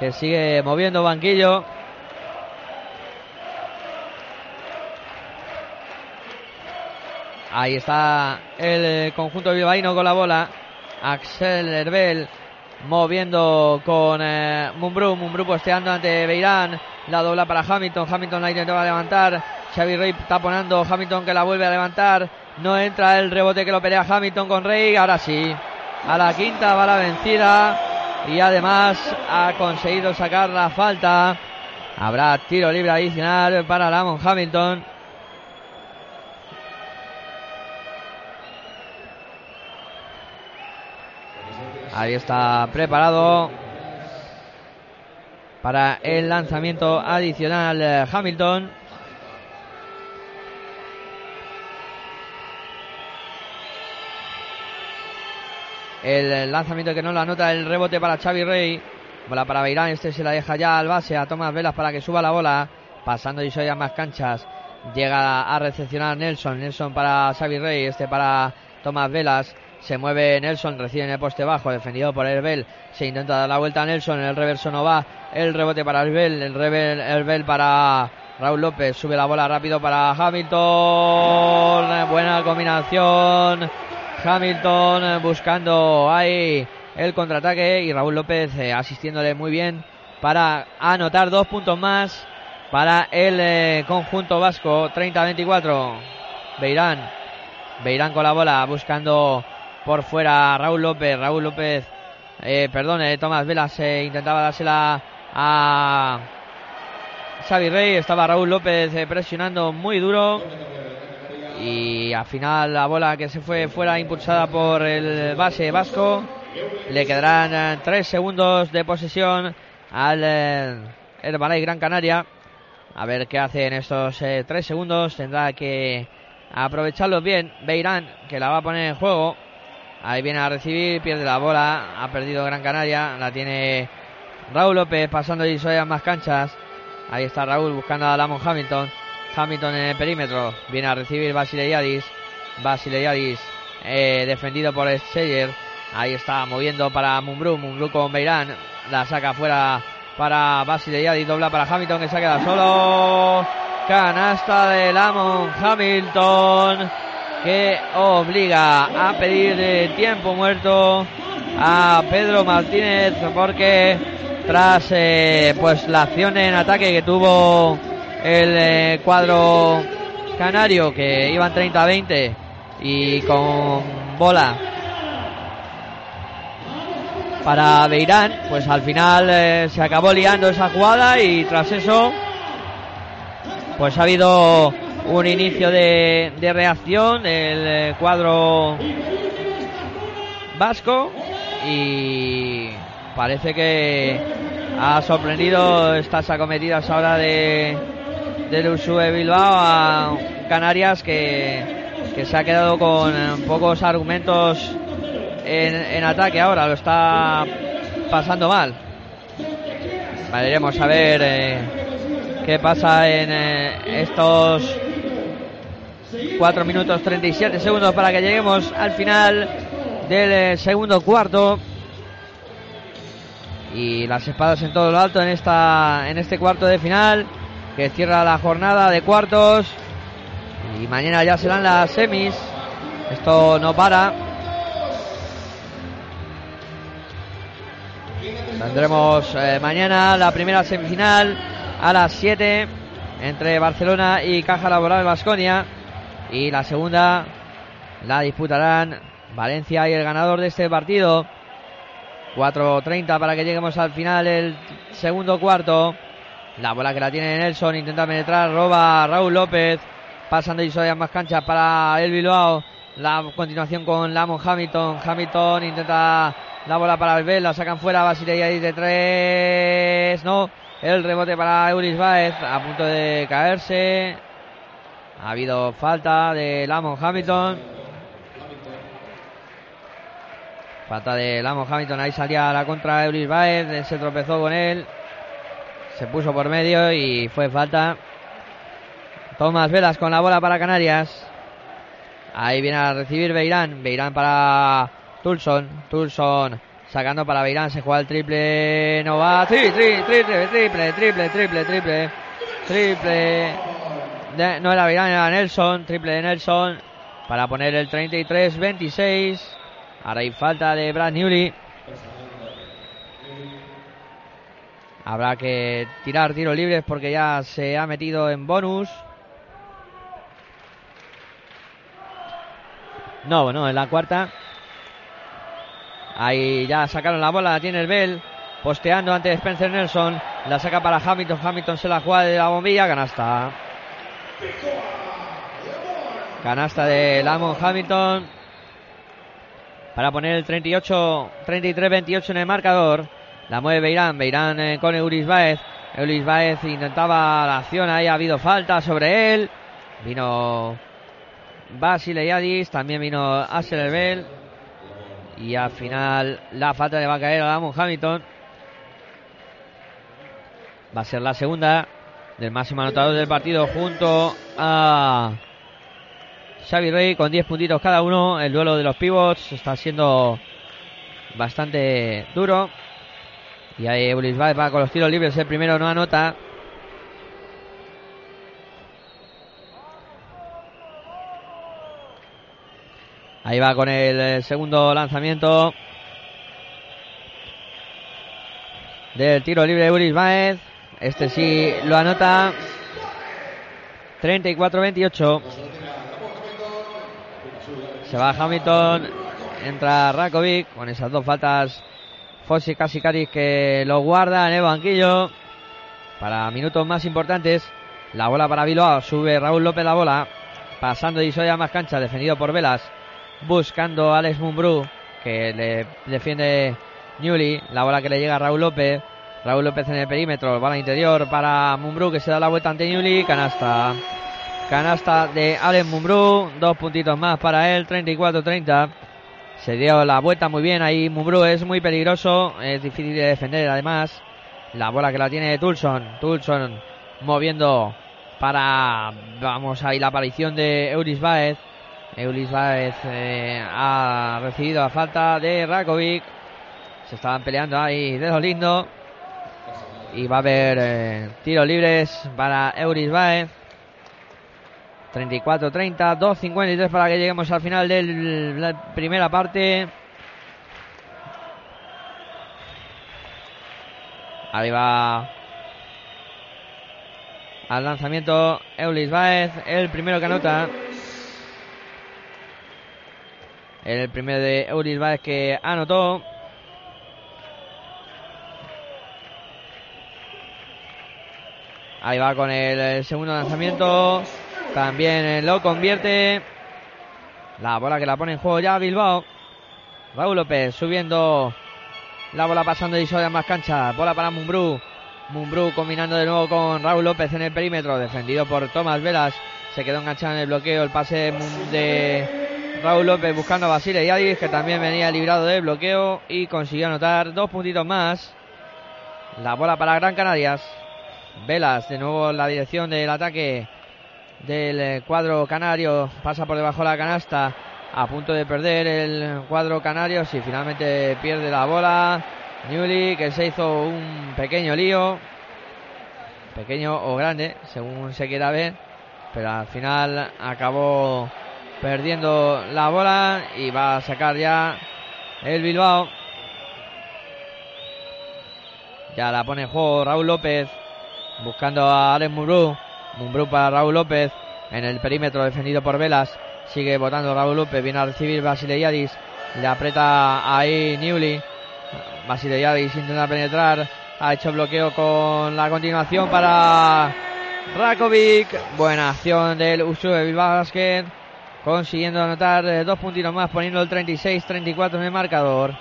Que sigue moviendo banquillo. Ahí está el conjunto bilbaíno con la bola. Axel Herbel moviendo con eh, Mumbrú. Mumbrú posteando ante Beirán. La dobla para Hamilton. Hamilton la intentaba levantar. Xavi Rey taponando. Hamilton que la vuelve a levantar. No entra el rebote que lo pelea Hamilton con Rey. Ahora sí. A la quinta va la vencida. Y además ha conseguido sacar la falta. Habrá tiro libre adicional para Lamont Hamilton. Ahí está preparado para el lanzamiento adicional eh, Hamilton. El lanzamiento que no la anota el rebote para Xavi Rey. Bola para Beirán, este se la deja ya al base a Tomás Velas para que suba la bola. Pasando y a más canchas. Llega a recepcionar Nelson. Nelson para Xavi Rey, este para Tomás Velas. Se mueve Nelson, recibe en el poste bajo, defendido por Herbel. Se intenta dar la vuelta a Nelson, el reverso no va. El rebote para Herbel, el Herbel, para Raúl López sube la bola rápido para Hamilton. Buena combinación. Hamilton buscando ahí el contraataque y Raúl López eh, asistiéndole muy bien para anotar dos puntos más para el eh, conjunto vasco. 30-24. Beirán. Beirán con la bola buscando por fuera Raúl López. Raúl López, eh, perdón, Tomás Velas intentaba dársela a Xavi Rey. Estaba Raúl López eh, presionando muy duro. Y al final la bola que se fue fuera impulsada por el base vasco. Le quedarán eh, tres segundos de posesión al eh, Herbalay Gran Canaria. A ver qué hace en estos tres segundos. Tendrá que aprovecharlos bien. Beirán, que la va a poner en juego. Ahí viene a recibir, pierde la bola. Ha perdido Gran Canaria. La tiene Raúl López pasando y más canchas. Ahí está Raúl buscando a Lamon Hamilton. Hamilton en el perímetro. Viene a recibir Basile Yadis. Basile Yadis eh, defendido por Scheyer. Ahí está moviendo para Mumbrú. Mumbrú con Beirán. La saca fuera para Basile Yadis. Dobla para Hamilton que se queda solo. Canasta de Lamon Hamilton que obliga a pedir tiempo muerto a Pedro Martínez porque tras eh, pues la acción en ataque que tuvo el eh, cuadro canario que iban 30-20 y con bola para Beirán pues al final eh, se acabó liando esa jugada y tras eso pues ha habido un inicio de, de reacción del cuadro vasco y parece que ha sorprendido estas acometidas ahora de del Usue Bilbao a Canarias que, se ha quedado con pocos argumentos en, ataque ahora, lo está pasando mal. Veremos a ver eh, qué pasa en eh, estos 4 minutos 37 segundos para que lleguemos al final del eh, segundo cuarto. Y las espadas en todo lo alto en esta en este cuarto de final que cierra la jornada de cuartos. Y mañana ya serán las semis. Esto no para. Tendremos eh, mañana la primera semifinal a las 7 entre Barcelona y Caja Laboral Vasconia y la segunda la disputarán Valencia y el ganador de este partido 4.30 para que lleguemos al final el segundo cuarto. La bola que la tiene Nelson, intenta penetrar, roba Raúl López. Pasando y soy más canchas para el Bilbao. La continuación con Lamon Hamilton. Hamilton intenta la bola para el la sacan fuera. Basilea de tres. No. El rebote para Euris Baez. A punto de caerse. Ha habido falta de Lamon Hamilton. Falta de Lamo Hamilton, ahí salía la contra Euris Baez, se tropezó con él, se puso por medio y fue falta. Tomás Velas con la bola para Canarias. Ahí viene a recibir Beirán, Beirán para Tulson, Tulson sacando para Beirán, se juega el triple, no va, triple, triple, triple, triple, triple, triple, triple, no era Beirán, era Nelson, triple de Nelson para poner el 33-26. Ahora hay falta de Brad Newley. Habrá que tirar tiros libres porque ya se ha metido en bonus. No, bueno, en la cuarta. Ahí ya sacaron la bola, la tiene el Bell. Posteando ante Spencer Nelson. La saca para Hamilton. Hamilton se la juega de la bombilla. Canasta. Canasta de Lamont Hamilton para poner el 38, 33-28 en el marcador. La mueve Beirán, Beirán eh, con Euris Baez. Euris Baez intentaba la acción, ahí ha habido falta sobre él. Vino Basile Yadis, también vino Asher Bell. Y al final la falta le va a caer a Damon Hamilton. Va a ser la segunda del máximo anotador del partido junto a Xavi Rey con 10 puntitos cada uno. El duelo de los pivots está siendo bastante duro. Y ahí Ulis va con los tiros libres. El primero no anota. Ahí va con el eh, segundo lanzamiento. Del tiro libre de Ulis Baez. Este sí lo anota. 34-28. Se va Hamilton. Entra Rakovic con esas dos faltas. Fossi Casicari que lo guarda en el banquillo. Para minutos más importantes. La bola para Bilbao. Sube Raúl López la bola. Pasando y Isoya más cancha. Defendido por Velas. Buscando a Alex Mumbrú. Que le defiende Newly. La bola que le llega a Raúl López. Raúl López en el perímetro. Bola interior para Mumbrú que se da la vuelta ante Newly. Canasta. Canasta de Alex Mumbrú. Dos puntitos más para él. 34-30. Se dio la vuelta muy bien ahí. Mumbrú es muy peligroso. Es difícil de defender además. La bola que la tiene Tulson. Tulson moviendo para, vamos ahí, la aparición de Euris Baez. Euris Baez eh, ha recibido la falta de Rakovic. Se estaban peleando ahí dedo lindo. Y va a haber eh, tiros libres para Euris Baez. 34-30, 2-53 para que lleguemos al final de la primera parte. Ahí va al lanzamiento Eulis Baez, el primero que anota. El primero de Eulis Baez que anotó. Ahí va con el, segundo lanzamiento. También lo convierte. La bola que la pone en juego ya Bilbao. Raúl López subiendo. La bola pasando y de más cancha. Bola para Mumbrú. Mumbrú combinando de nuevo con Raúl López en el perímetro. Defendido por Tomás Velas. Se quedó enganchado en el bloqueo. El pase de Raúl López buscando a Basile Yadis. Que también venía librado del bloqueo. Y consiguió anotar dos puntitos más. La bola para Gran Canarias. Velas de nuevo la dirección del ataque del cuadro canario. Pasa por debajo de la canasta. A punto de perder el cuadro canario. Si finalmente pierde la bola. Newly que se hizo un pequeño lío. Pequeño o grande, según se quiera ver. Pero al final acabó perdiendo la bola y va a sacar ya el Bilbao. Ya la pone en juego Raúl López. Buscando a Alex Mumbrú. Mumbrú para Raúl López. En el perímetro defendido por Velas. Sigue votando Raúl López. Viene a recibir Basileiadis. Le aprieta ahí Newly. Basileiadis intenta penetrar. Ha hecho bloqueo con la continuación para Rakovic. Buena acción del Usue Basket. Consiguiendo anotar dos puntitos más. Poniendo el 36-34 en el marcador.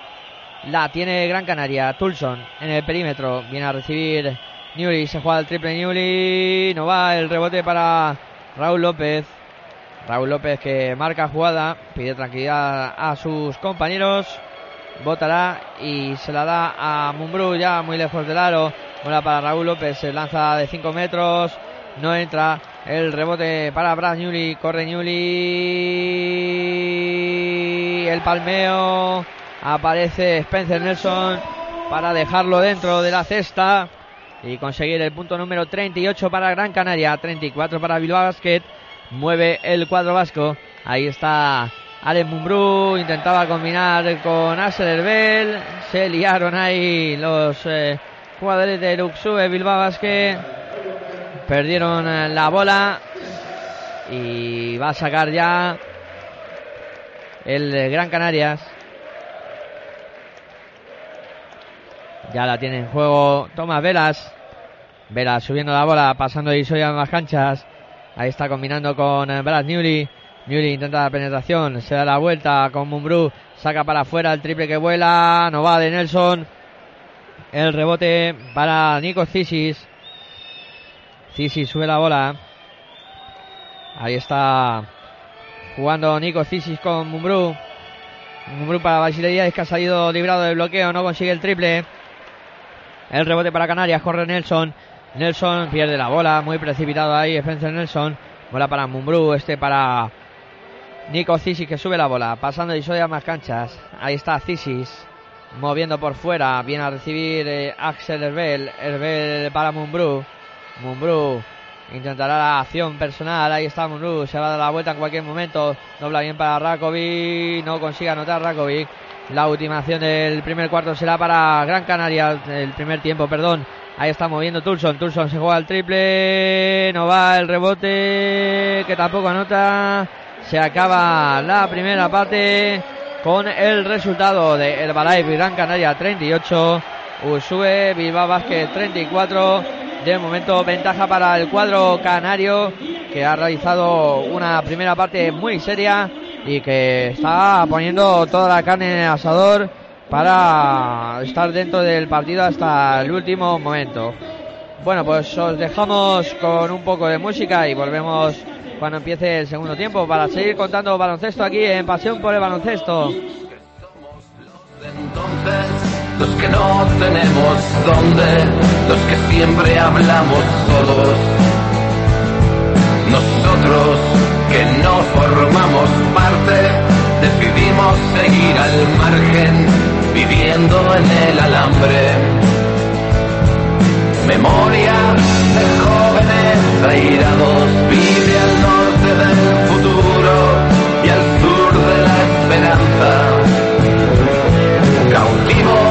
La tiene Gran Canaria. Tulson en el perímetro. Viene a recibir Newly se juega el triple Newly. No va el rebote para Raúl López. Raúl López que marca jugada. Pide tranquilidad a sus compañeros. Botará y se la da a Mumbrú ya muy lejos del aro. Bola para Raúl López. Se lanza de 5 metros. No entra. El rebote para Brad Newly. Corre Newly. El palmeo. Aparece Spencer Nelson para dejarlo dentro de la cesta y conseguir el punto número 38 para Gran Canaria, 34 para Bilbao Basket. Mueve el cuadro vasco. Ahí está Alex Mumbrú. Intentaba combinar con Aser Herbel. Se liaron ahí los eh, de Luxube Bilbao Basket. Perdieron eh, la bola. Y va a sacar ya el Gran Canarias. Ya la tiene en juego Tomás Velas. Velas subiendo la bola, pasando y en las canchas. Ahí está combinando con eh, Brad Newly. Newly intenta la penetración, se da la vuelta con Mumbrú. Saca para afuera el triple que vuela. No va de Nelson. El rebote para Nico Cisis. Cisis sube la bola. Ahí está jugando Nico Cisis con Mumbrú. Mumbrú para Basileía es que ha salido librado del bloqueo, no consigue el triple. El rebote para Canarias, corre Nelson. Nelson pierde la bola, muy precipitado ahí Spencer Nelson. Bola para Mumbrú, este para Nico Cisis que sube la bola, pasando y a más canchas. Ahí está Cisis, moviendo por fuera, viene a recibir eh, Axel Herbel, Herbel para Mumbrú. Mumbrú Intentará la acción personal. Ahí está Munu. Se va a dar la vuelta en cualquier momento. Dobla bien para Rakovic. No consigue anotar Rakovic. La última acción del primer cuarto será para Gran Canaria. El primer tiempo, perdón. Ahí está moviendo Tulson. Tulson se juega el triple. No va el rebote. Que tampoco anota. Se acaba la primera parte con el resultado de Herbalife Gran Canaria 38. Usue Bilbao Vázquez 34. De momento ventaja para el cuadro canario que ha realizado una primera parte muy seria y que está poniendo toda la carne en el asador para estar dentro del partido hasta el último momento. Bueno, pues os dejamos con un poco de música y volvemos cuando empiece el segundo tiempo para seguir contando baloncesto aquí en Pasión por el Baloncesto. los que no tenemos dónde, los que siempre hablamos solos, nosotros que no formamos parte, decidimos seguir al margen, viviendo en el alambre. Memoria de jóvenes airados, vive al norte del futuro y al sur de la esperanza. Cautivos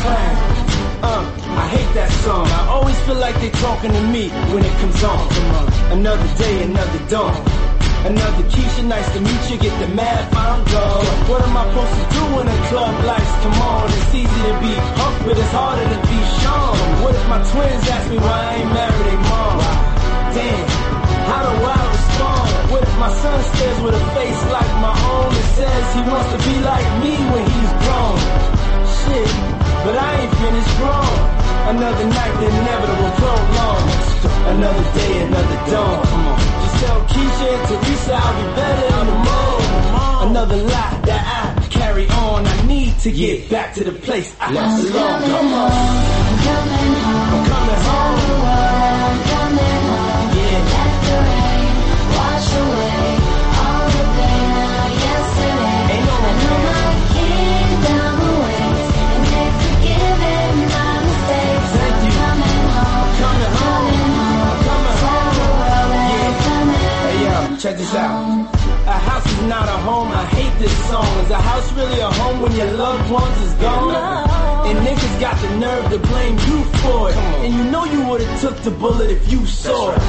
clown. Uh, I hate that song. I always feel like they're talking to me when it comes on. Come on. Another day, another dawn. Another Keisha, nice to meet you. Get the math, I'm gone. What am I supposed to do when the club lights come on? It's easy to be punk, but it's harder to be shown. What if my twins ask me why I ain't married their mom? Damn, how do I respond? What if my son stares with a face like my own and says he wants to be like me when he's grown? Shit, but I ain't finished grown. Another night, the inevitable prolong. Another day, another dawn. Just tell Keisha and Teresa I'll be better in the morning. Another lie that I carry on. I need to get back to the place I belong. Come on. I'm coming home. I'm coming home. Check this out. A house is not a home. I hate this song. Is a house really a home when your loved ones is gone? And niggas got the nerve to blame you for it. And you know you would've took the bullet if you saw it.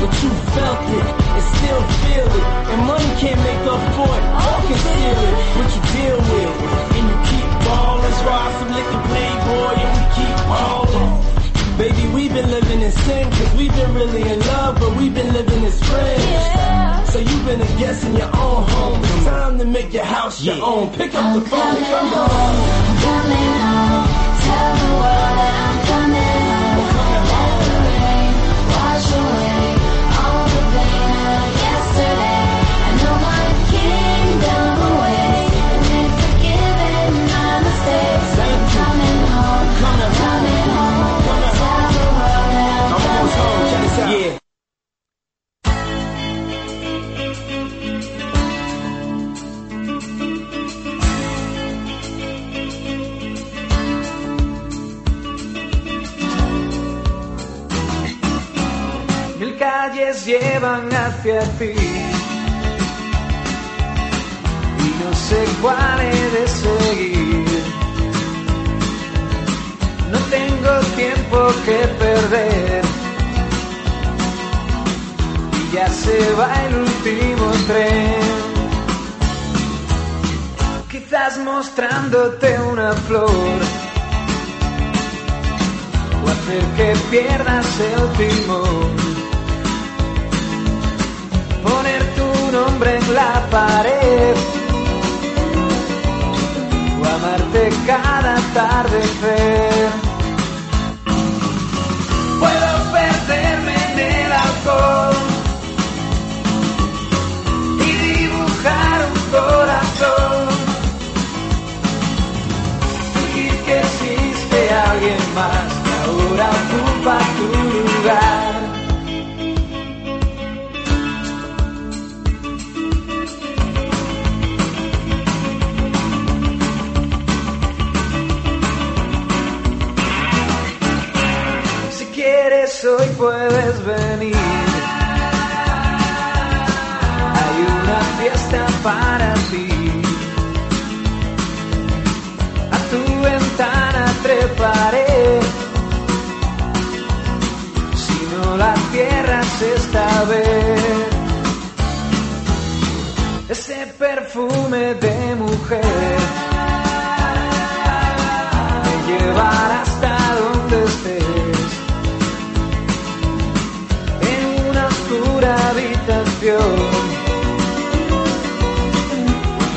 But you felt it and still feel it. And money can't make up for it or conceal it. What you deal with. And you keep ballin'. Try some liquor playboy and we keep ballin'. Baby, we've been living in sin cause we've been really in love, but we've been living as friends. So you've been a guest in your own home. It's time to make your house your own. Pick up the phone, coming come home, on. I'm coming home. Tell the world that I'm coming calles llevan hacia ti y no sé cuál he de seguir. No tengo tiempo que perder y ya se va el último tren. Quizás mostrándote una flor o hacer que pierdas el timón. Nombre en la pared o amarte cada atardecer. Puedo perderme en el alcohol y dibujar un corazón. Fingir que existe alguien más que ahora ocupa tu lugar. Puedes venir. Hay una fiesta para ti. A tu ventana treparé. Si no la cierras esta vez. Ese perfume de mujer me llevará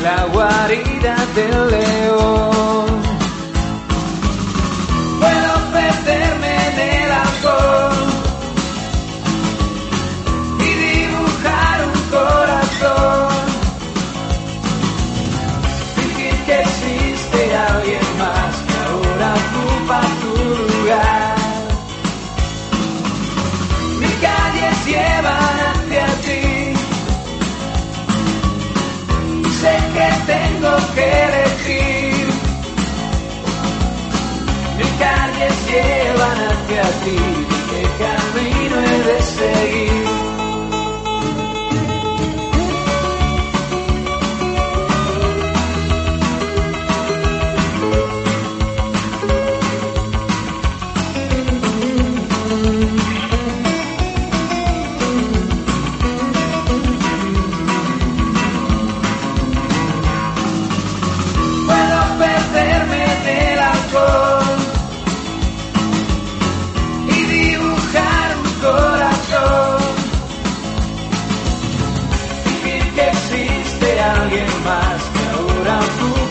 la guarida del león. Puedo perderme en el alcohol y dibujar un corazón. Fingir que existe alguien más que ahora ocupa tu lugar. Mis calles llevan tengo que elegir. Mil calles llevan hacia ti, ¿qué camino he de seguir?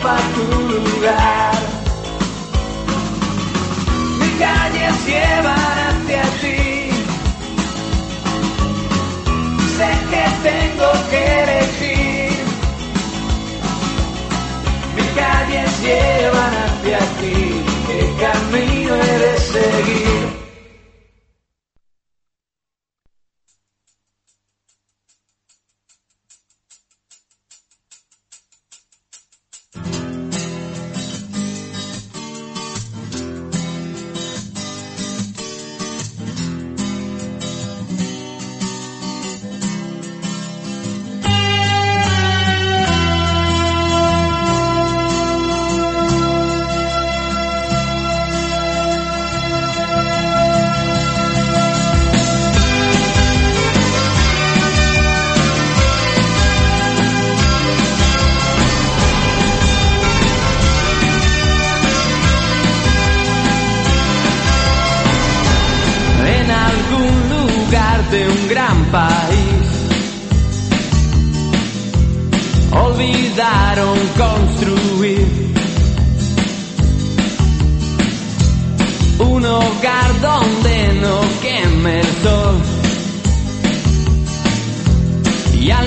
ocupa tu lugar. Mis calles llevan hacia ti. Sé que tengo que elegir. Mis calles llevan hacia ti. ¿Qué camino he de seguir?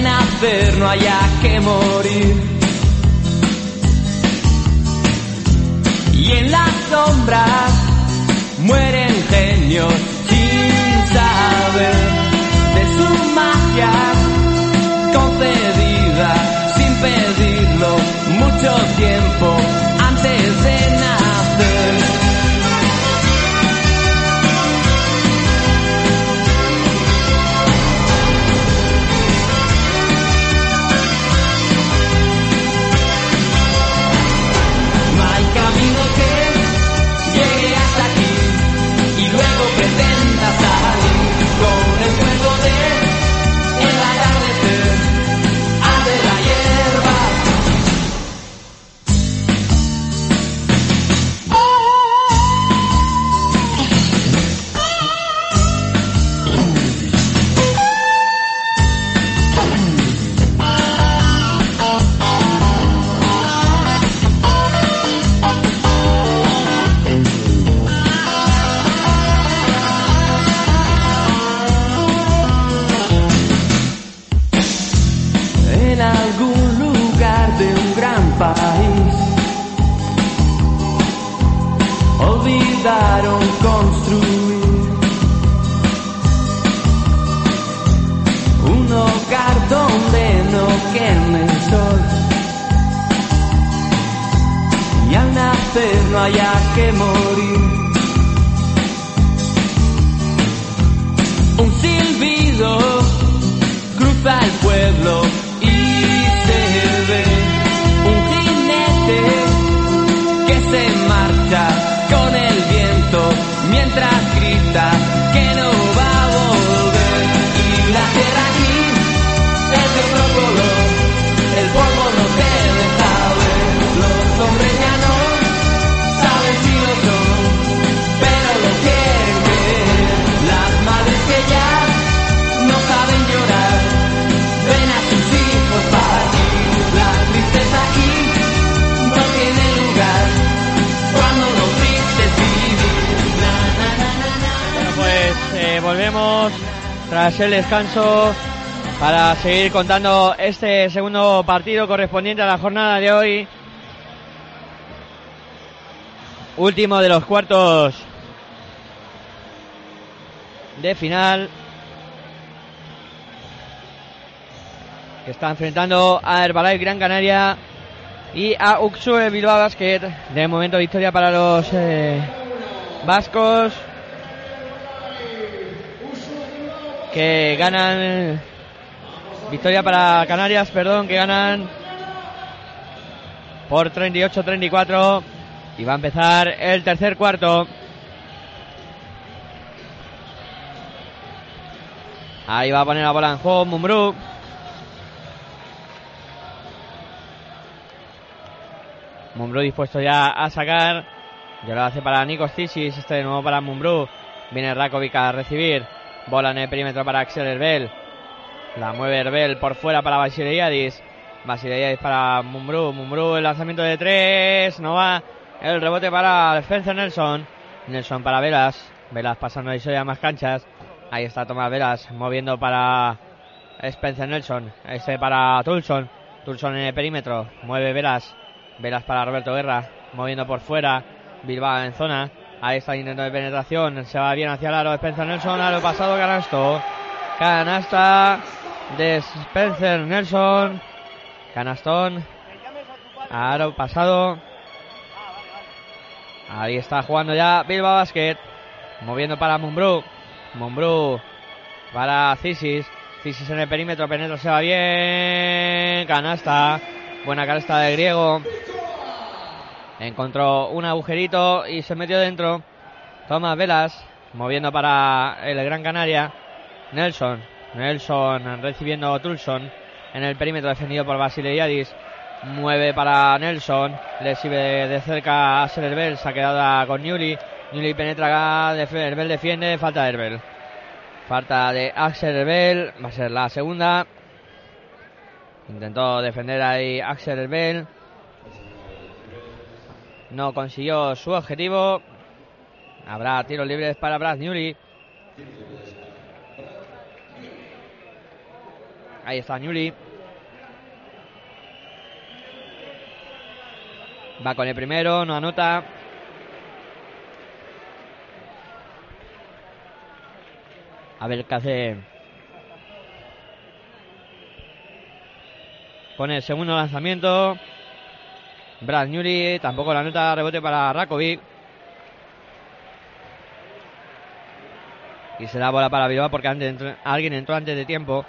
nacer no haya que morir. Y en las sombras mueren genios descanso para seguir contando este segundo partido correspondiente a la jornada de hoy. Último de los cuartos de final. Que está enfrentando a Herbalife Gran Canaria y a Uxue Bilbao Basket. De momento victoria para los eh, vascos. Que ganan. Victoria para Canarias, perdón, que ganan por 38-34. Y va a empezar el tercer cuarto. Ahí va a poner la bola en juego Mumbrú. Mumbrú dispuesto ya a sacar. Ya lo hace para Nikos Tisis. Este de nuevo para Mumbrú. Viene Rakovic a recibir. Bola en el perímetro para Axel Herbel. La mueve Herbel por fuera para Basiliadis. Basiliadis para Mumbrú. Mumbrú el lanzamiento de tres. No va. El rebote para Spencer Nelson. Nelson para Velas. Velas pasando y a más canchas. Ahí está Tomás Velas moviendo para Spencer Nelson. Este para Tulson. Tulson en el perímetro. Mueve Velas. Velas para Roberto Guerra. Moviendo por fuera. Bilbao en zona. Ahí está intento de penetración. Se va bien hacia el aro. Spencer Nelson. A lo pasado canasto. Canasta de Spencer Nelson. Canastón. Aro pasado. Ahí está jugando ya Bilbao Basket. Moviendo para Mumbrú. Mumbrú para Cisis. Cisis en el perímetro. Penetra se va bien. Canasta. Buena canasta de griego. Encontró un agujerito y se metió dentro. Tomás Velas. Moviendo para el Gran Canaria. Nelson. Nelson recibiendo a Tulson. En el perímetro defendido por Basile Mueve para Nelson. Le sirve de cerca a Herbel. Se ha quedado con Newly. Newly penetra. Herbel defiende. Falta de Herbel. Falta de Axel Herbel. Va a ser la segunda. Intentó defender ahí Axel Herbel. No consiguió su objetivo. Habrá tiros libres para Brad Newly. Ahí está Newly. Va con el primero, no anota. A ver qué hace. Pone el segundo lanzamiento. Brad Newry tampoco la nota rebote para Rakovic. Y se da bola para Bilbao porque antes alguien entró antes de tiempo.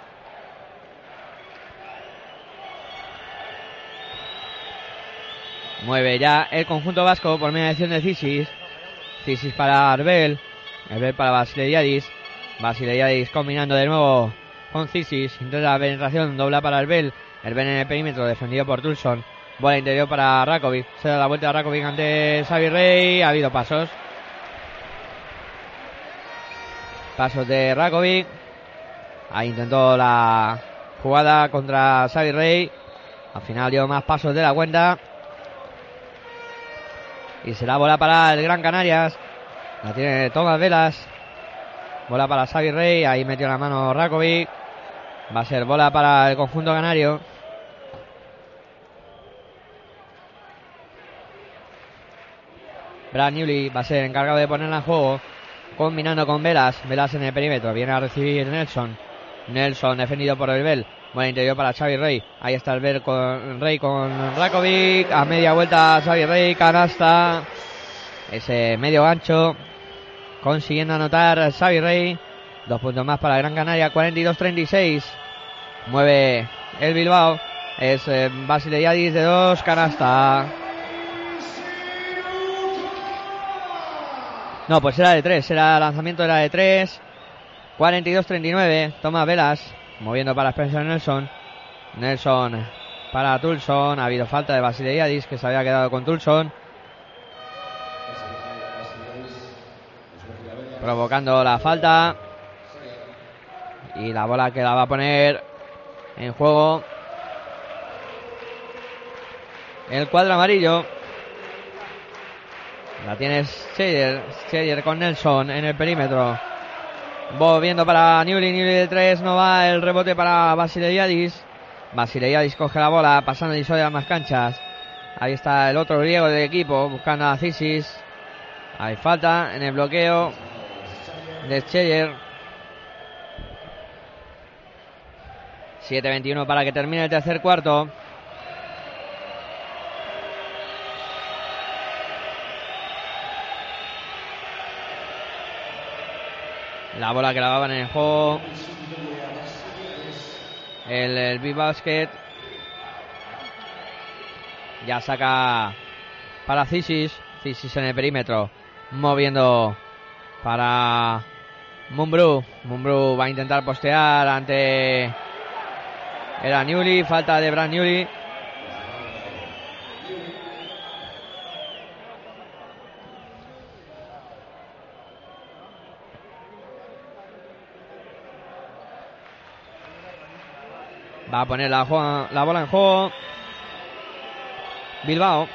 Mueve ya el conjunto vasco por mediación de Cisis. Cisis para Arbel. Arbel para Basileiadis. Basileiadis combinando de nuevo con Cisis. Intenta la penetración, dobla para Arbel. Arbel en el perímetro, defendido por Tulson. Bola interior para Rakovic. Se da la vuelta a Rakovic ante Xavi Rey. Ha habido pasos. Pasos de Rakovic. Ahí intentó la jugada contra Xavi Rey. Al final dio más pasos de la cuenta. Y será bola para el Gran Canarias. La tiene Tomás Velas. Bola para Xavi Rey. Ahí metió la mano Rakovic. Va a ser bola para el conjunto canario. Brad Newly va a ser encargado de ponerla en juego. Combinando con Velas. Velas en el perímetro. Viene a recibir Nelson. Nelson defendido por el Bell. Buen interior para Xavi Rey. Ahí está el con Rey con Rakovic. A media vuelta Xavi Rey. Canasta. Ese medio gancho. Consiguiendo anotar Xavi Rey. Dos puntos más para Gran Canaria. 42-36. Mueve el Bilbao. Es eh, Basile Yadis de dos. Canasta. No, pues era de tres. Era lanzamiento era de tres. 42-39. Toma Velas. Moviendo para Spencer Nelson. Nelson para Tulson. Ha habido falta de Basile que se había quedado con Tulson. Provocando la falta. Y la bola que la va a poner en juego. El cuadro amarillo. La tiene Scheyer. Scheyer con Nelson en el perímetro. Volviendo para Newly. Newly de 3. No va el rebote para Basileiadis. Basileiadis coge la bola. Pasando y a más canchas. Ahí está el otro griego del equipo. Buscando a Cisis. Hay falta en el bloqueo de Scheyer. 7-21 para que termine el tercer cuarto. La bola que la van en el juego. El, el Big Basket. Ya saca para Cisis. Cisis en el perímetro. Moviendo para Mumbrú. Mumbrú va a intentar postear ante. Era Newly. Falta de Brand Newly. Va a poner la, la bola en juego. Bilbao.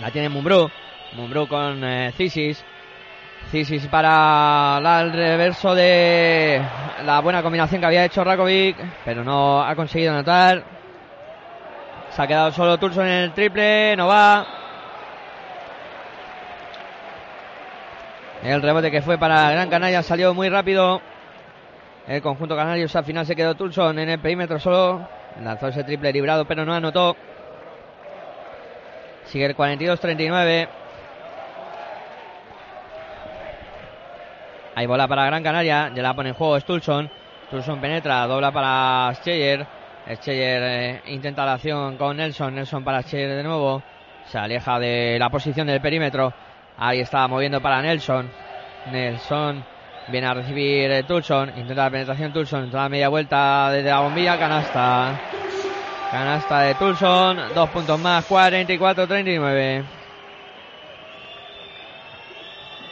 La tiene Mumbrú. Mumbrú con eh, Cisis. Cisis para el reverso de la buena combinación que había hecho Rakovic. Pero no ha conseguido anotar. Se ha quedado solo Tulson en el triple. No va. El rebote que fue para Gran Canaria salió muy rápido. El conjunto canario al final se quedó Tulson en el perímetro solo. Lanzó ese triple librado, pero no anotó. Sigue el 42-39. Hay bola para Gran Canaria. Ya la pone en juego Stulson. Stulson penetra, dobla para Scheyer. Scheyer eh, intenta la acción con Nelson. Nelson para Scheyer de nuevo. Se aleja de la posición del perímetro. Ahí está moviendo para Nelson. Nelson viene a recibir eh, Tulson. Intenta la penetración Tulson. Entra a media vuelta desde la bombilla. Canasta. Canasta de Tulson. Dos puntos más. 44-39.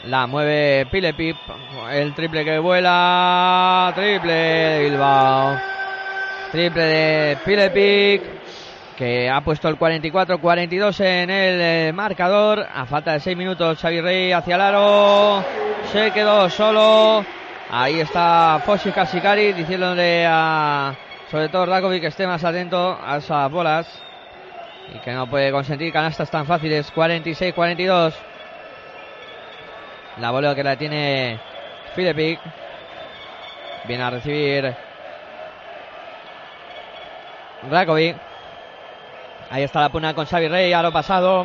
La mueve Pilepip. El triple que vuela. Triple de Bilbao. Triple de Pilepip. Que ha puesto el 44-42 en el eh, marcador. A falta de 6 minutos, Xavi Rey hacia el aro. Se quedó solo. Ahí está Fossi Kasikari diciéndole a, sobre todo Rakovic, que esté más atento a esas bolas. Y que no puede consentir canastas tan fáciles. 46-42. La bola que la tiene Filipic. Viene a recibir Rakovic. Ahí está la puna con Xavi Rey, a lo pasado.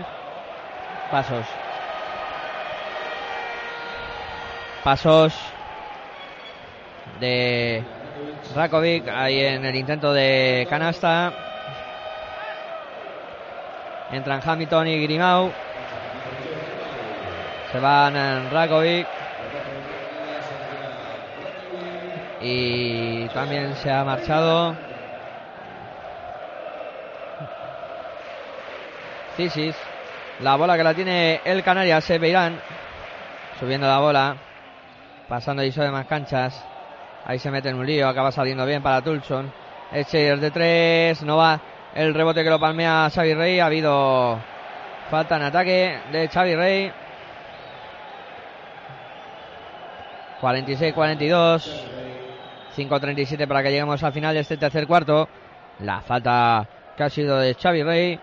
Pasos. Pasos de Rakovic ahí en el intento de canasta. Entran Hamilton y Grimau. Se van en Rakovic. Y también se ha marchado. La bola que la tiene el Canarias, se Beirán. Subiendo la bola. Pasando y de más canchas. Ahí se mete en un lío. Acaba saliendo bien para Tulson. Echer de tres. No va. El rebote que lo palmea Xavi Rey. Ha habido falta en ataque de Xavi Rey. 46-42. 5-37 para que lleguemos al final de este tercer cuarto. La falta que ha sido de Xavi Rey.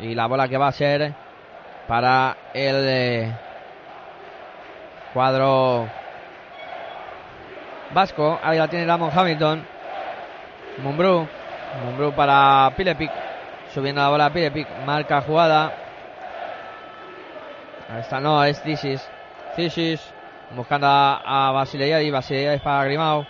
Y la bola que va a ser para el eh, cuadro vasco. Ahí la tiene Lamont Hamilton. Mumbrú. Mumbrú para Pilepic. Subiendo la bola a Pilepic. Marca jugada. Ahí está, no, es Thisis. Thisis. Buscando a, a Basilei. Basilei para Grimau.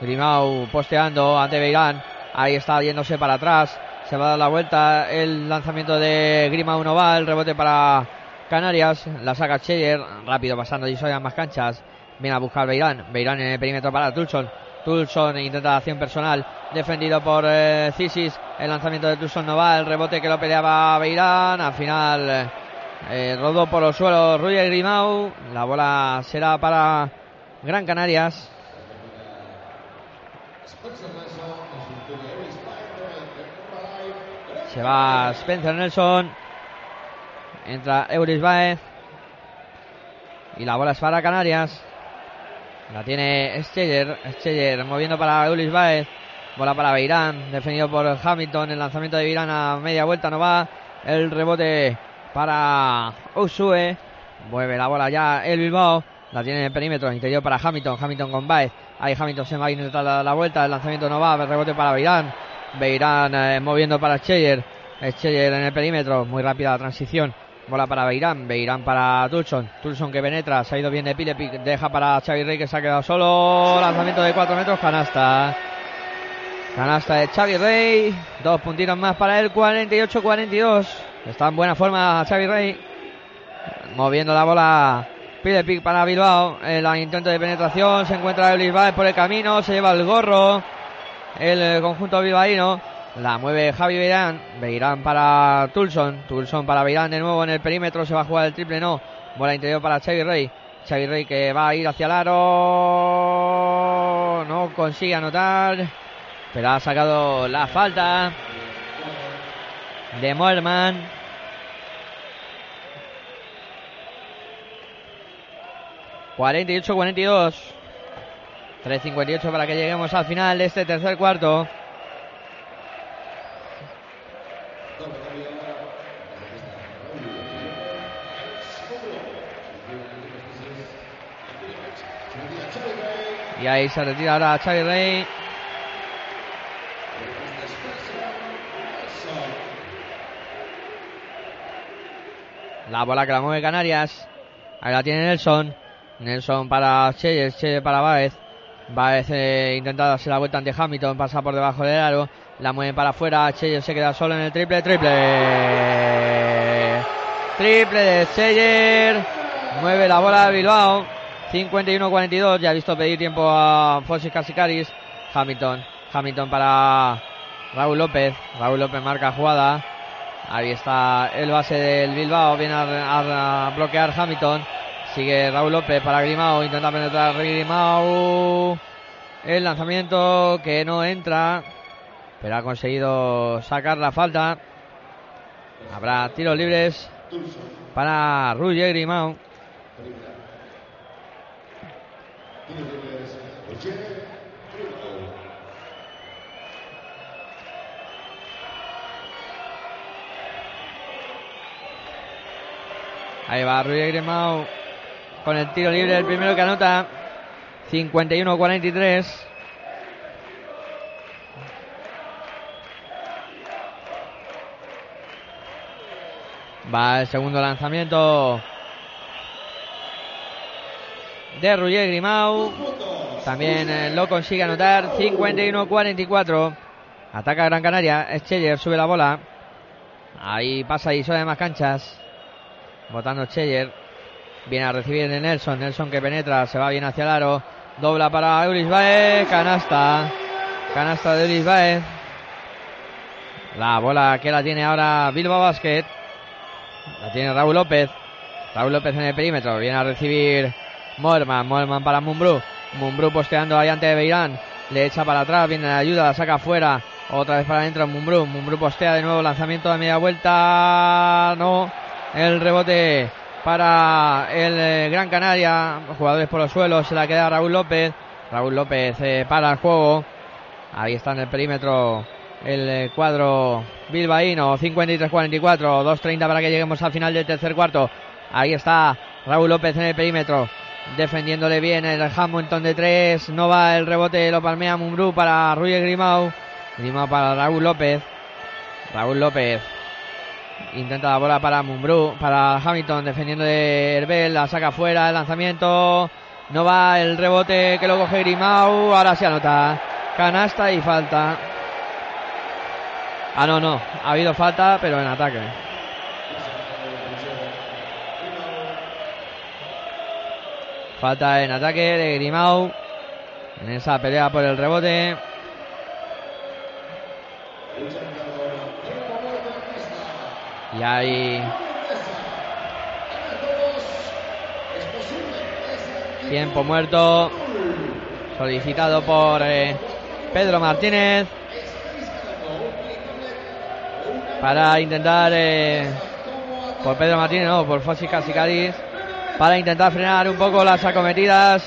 Grimau posteando ante Beirán. Ahí está yéndose para atrás. Se va a dar la vuelta. El lanzamiento de va. El rebote para Canarias. La saca Cheyer. Rápido pasando y a más canchas. Viene a buscar Beirán. Beirán en el perímetro para Tulson. Tulson intenta acción personal. Defendido por eh, Cisis. El lanzamiento de Tulson no va. El rebote que lo peleaba Beirán. Al final eh, rodó por los suelos Ruyer Grimau. La bola será para Gran Canarias. Se va Spencer Nelson. Entra Euris Baez. Y la bola es para Canarias. La tiene Scheller. Scheller moviendo para Eulis Baez. Bola para Beirán. Defendido por Hamilton. El lanzamiento de Beirán a media vuelta no va. El rebote para Usue. Mueve la bola ya el Bilbao. La tiene en el perímetro interior para Hamilton. Hamilton con Baez. Ahí Hamilton se va a intentar la, la vuelta. El lanzamiento no va. El rebote para Beirán. Beirán eh, moviendo para Scheller. Scheller en el perímetro. Muy rápida la transición. Bola para Beirán, Beirán para Tulson. Tulson que penetra, se ha ido bien de Pile, Pi- deja para Xavi Rey que se ha quedado solo. Lanzamiento de 4 metros, canasta. Canasta de Xavi Rey. Dos puntitos más para él, 48-42. Está en buena forma Xavi Rey. Moviendo la bola. Pide pick para Bilbao. El intento de penetración. Se encuentra Eulis por el camino. Se lleva el gorro. El eh, conjunto bilbaíno. La mueve Javi Beirán. Beirán para Tulson. Tulson para Beirán de nuevo en el perímetro. Se va a jugar el triple. No. Bola interior para Xavi Rey. Xavi Rey que va a ir hacia el aro. No consigue anotar. Pero ha sacado la falta de Moerman. ...48-42... ...3.58 para que lleguemos al final de este tercer cuarto... Y ahí se retira ahora Xavi Rey. La bola que la mueve Canarias. Ahí la tiene Nelson. Nelson para Cheyes, Cheyes para Baez. Baez eh, intenta darse la vuelta ante Hamilton, pasa por debajo del aro. La mueve para afuera. Cheyes se queda solo en el triple, triple. Triple de Cheyer. Mueve la bola de Bilbao. 51-42. Ya ha visto pedir tiempo a Fosis Casicaris. Hamilton. Hamilton para Raúl López. Raúl López marca jugada. Ahí está el base del Bilbao. Viene a bloquear Hamilton. Sigue Raúl López para Grimao. Intenta penetrar Grimao. El lanzamiento que no entra. Pero ha conseguido sacar la falta. Habrá tiros libres para Ruger Grimao. Ahí va Ruiz Grimau con el tiro libre, el primero que anota. 51-43. Va el segundo lanzamiento de Ruyer Grimau. También lo consigue anotar. 51-44. Ataca Gran Canaria. Scheller sube la bola. Ahí pasa y de más canchas. Votando Cheyer. Viene a recibir de Nelson. Nelson que penetra. Se va bien hacia el aro. Dobla para Eulis Baez. Canasta. Canasta de Eulis Baez. La bola que la tiene ahora Bilbao Basket. La tiene Raúl López. Raúl López en el perímetro. Viene a recibir Moerman. Moerman para Mumbrú. Mumbrú posteando ahí ante Beirán. Le echa para atrás. Viene la ayuda. La saca fuera. Otra vez para adentro Mumbrú. Mumbrú postea de nuevo. Lanzamiento de media vuelta. No. El rebote para el eh, Gran Canaria. Jugadores por los suelos. Se la queda Raúl López. Raúl López eh, para el juego. Ahí está en el perímetro el eh, cuadro bilbaíno. 53-44. 2.30 para que lleguemos al final del tercer cuarto. Ahí está Raúl López en el perímetro. Defendiéndole bien el Hamilton de tres. No va el rebote. Lo palmea Mumbrú para Ruiz Grimau. Grimau para Raúl López. Raúl López Intenta la bola para Mumbrú, para Hamilton defendiendo de Herbel, la saca fuera, el lanzamiento, no va el rebote que lo coge Grimau, ahora se anota, canasta y falta. Ah, no, no, ha habido falta, pero en ataque. Falta en ataque de Grimau, en esa pelea por el rebote. Y hay tiempo muerto solicitado por eh, Pedro Martínez para intentar eh, por Pedro Martínez no por Fossi Casicaris para intentar frenar un poco las acometidas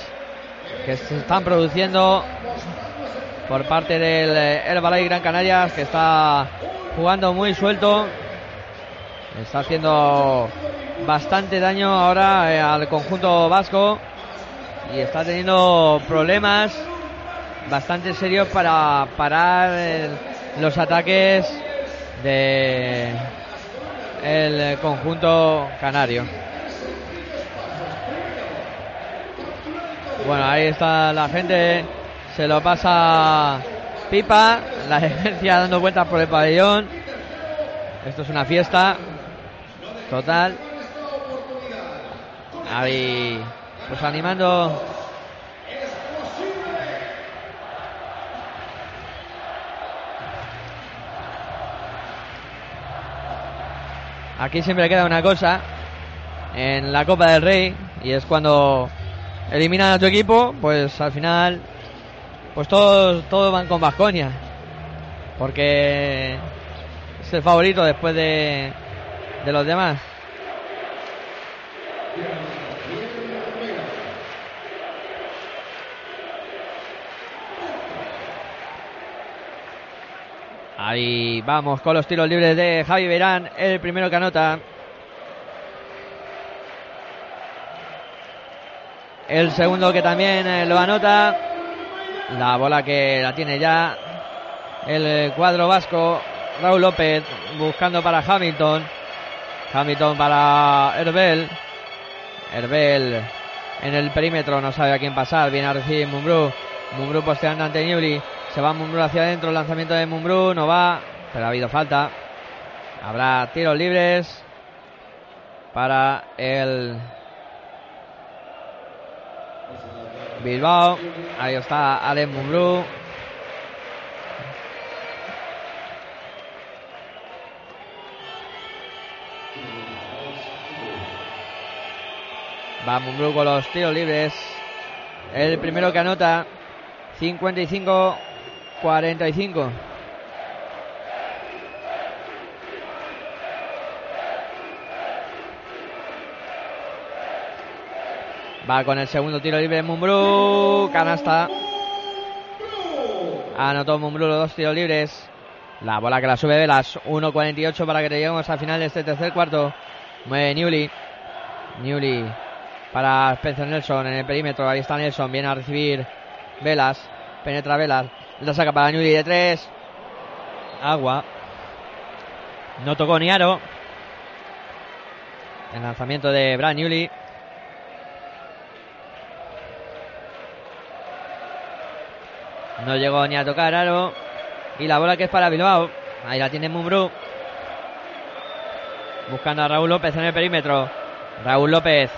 que se están produciendo por parte del eh, Herbalife Gran Canarias que está jugando muy suelto Está haciendo bastante daño ahora eh, al conjunto vasco y está teniendo problemas bastante serios para parar el- los ataques de el conjunto canario. Bueno, ahí está la gente, se lo pasa pipa, la gerencia dando vueltas por el pabellón. Esto es una fiesta total. Ahí, pues animando Aquí siempre queda una cosa en la Copa del Rey y es cuando eliminan a tu equipo, pues al final pues todos todos van con Vasconia. Porque es el favorito después de, de los demás. Ahí vamos con los tiros libres de Javi Verán, el primero que anota. El segundo que también eh, lo anota. La bola que la tiene ya el cuadro vasco. Raúl López buscando para Hamilton. Hamilton para Herbel. Herbel en el perímetro, no sabe a quién pasar. Viene a recibir Mumbrú. Mumbrú posteando ante Newly. Se va Mumbrú hacia adentro. Lanzamiento de Mumbrú no va, pero ha habido falta. Habrá tiros libres para el Bilbao. Ahí está Alex Mumbrú. Va Mumbrú con los tiros libres. El primero que anota. 55-45. Va con el segundo tiro libre Mumbrú. Canasta. Anotó Mumbrú los dos tiros libres. La bola que la sube Velas. 1.48 para que lleguemos al final de este tercer cuarto. Mueve Newly. Newly para Spencer Nelson en el perímetro. Ahí está Nelson. Viene a recibir Velas. Penetra Velas. La saca para Newly de tres. Agua. No tocó ni aro. El lanzamiento de Brad Newly. No llegó ni a tocar aro. Y la bola que es para Bilbao. Ahí la tiene Mumbrú. Buscando a Raúl López en el perímetro. Raúl López.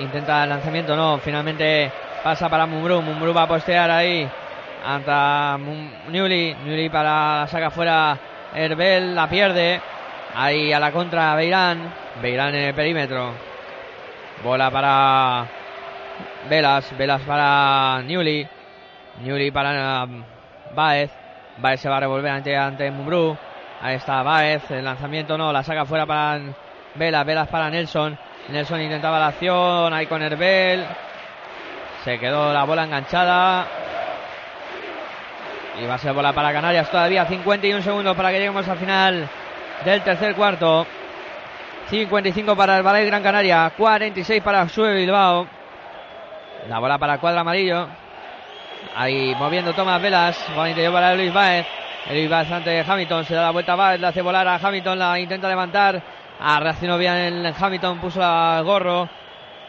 Intenta el lanzamiento, no. Finalmente pasa para Mumbrú. Mumbrú va a postear ahí. Anta Newly. Newly para la saca fuera. Herbel la pierde. Ahí a la contra Beirán. Beirán en el perímetro. Bola para Velas. Velas para Newly. Newly para um, Baez. Baez se va a revolver ante, ante Mumbrú. Ahí está Baez. El lanzamiento no. La saca fuera para Velas. Velas para Nelson. Nelson intentaba la acción. Ahí con Herbel. Se quedó la bola enganchada. Y va a ser bola para Canarias todavía. 51 segundos para que lleguemos al final del tercer cuarto. 55 para el Ballet Gran Canaria. 46 para Sue Bilbao. La bola para el cuadro amarillo. Ahí moviendo Tomás Velas. Bola interior para Luis Baez. Luis Baez ante Hamilton. Se da la vuelta a Baez. Le hace volar a Hamilton. La intenta levantar. Reaccionó bien el Hamilton. Puso el gorro.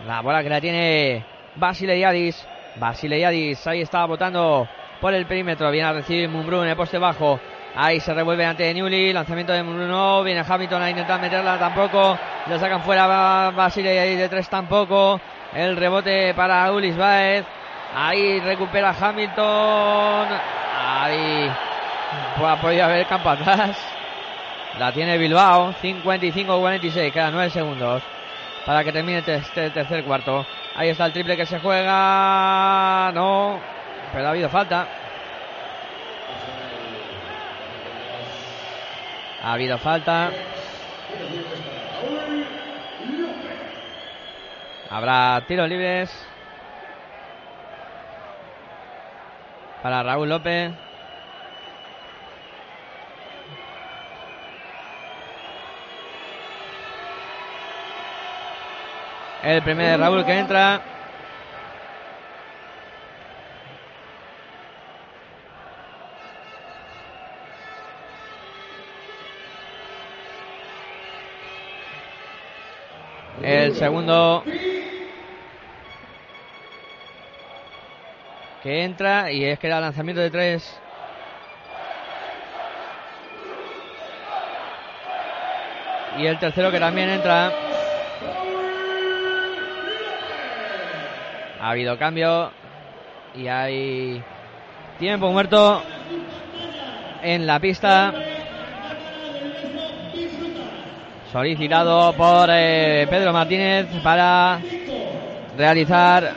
La bola que la tiene Basile Yadis. Basile Yadis. Ahí está votando por el perímetro. Viene a recibir Mumbrú en el poste bajo. Ahí se revuelve ante Newly. Lanzamiento de Mumbrú no. Viene Hamilton a intentar meterla tampoco. Le sacan fuera Basile Yadis de tres tampoco. El rebote para Ulis Baez. Ahí recupera Hamilton. Ahí pues, haber campo. La tiene Bilbao. 55-46. Quedan 9 segundos para que termine este tercer cuarto. Ahí está el triple que se juega. No. Pero ha habido falta. Ha habido falta. Habrá tiros libres. Para Raúl López. El primer de Raúl que entra. el segundo que entra y es que era lanzamiento de tres. Y el tercero que también entra. Ha habido cambio y hay tiempo muerto en la pista. Solicitado por eh, Pedro Martínez para realizar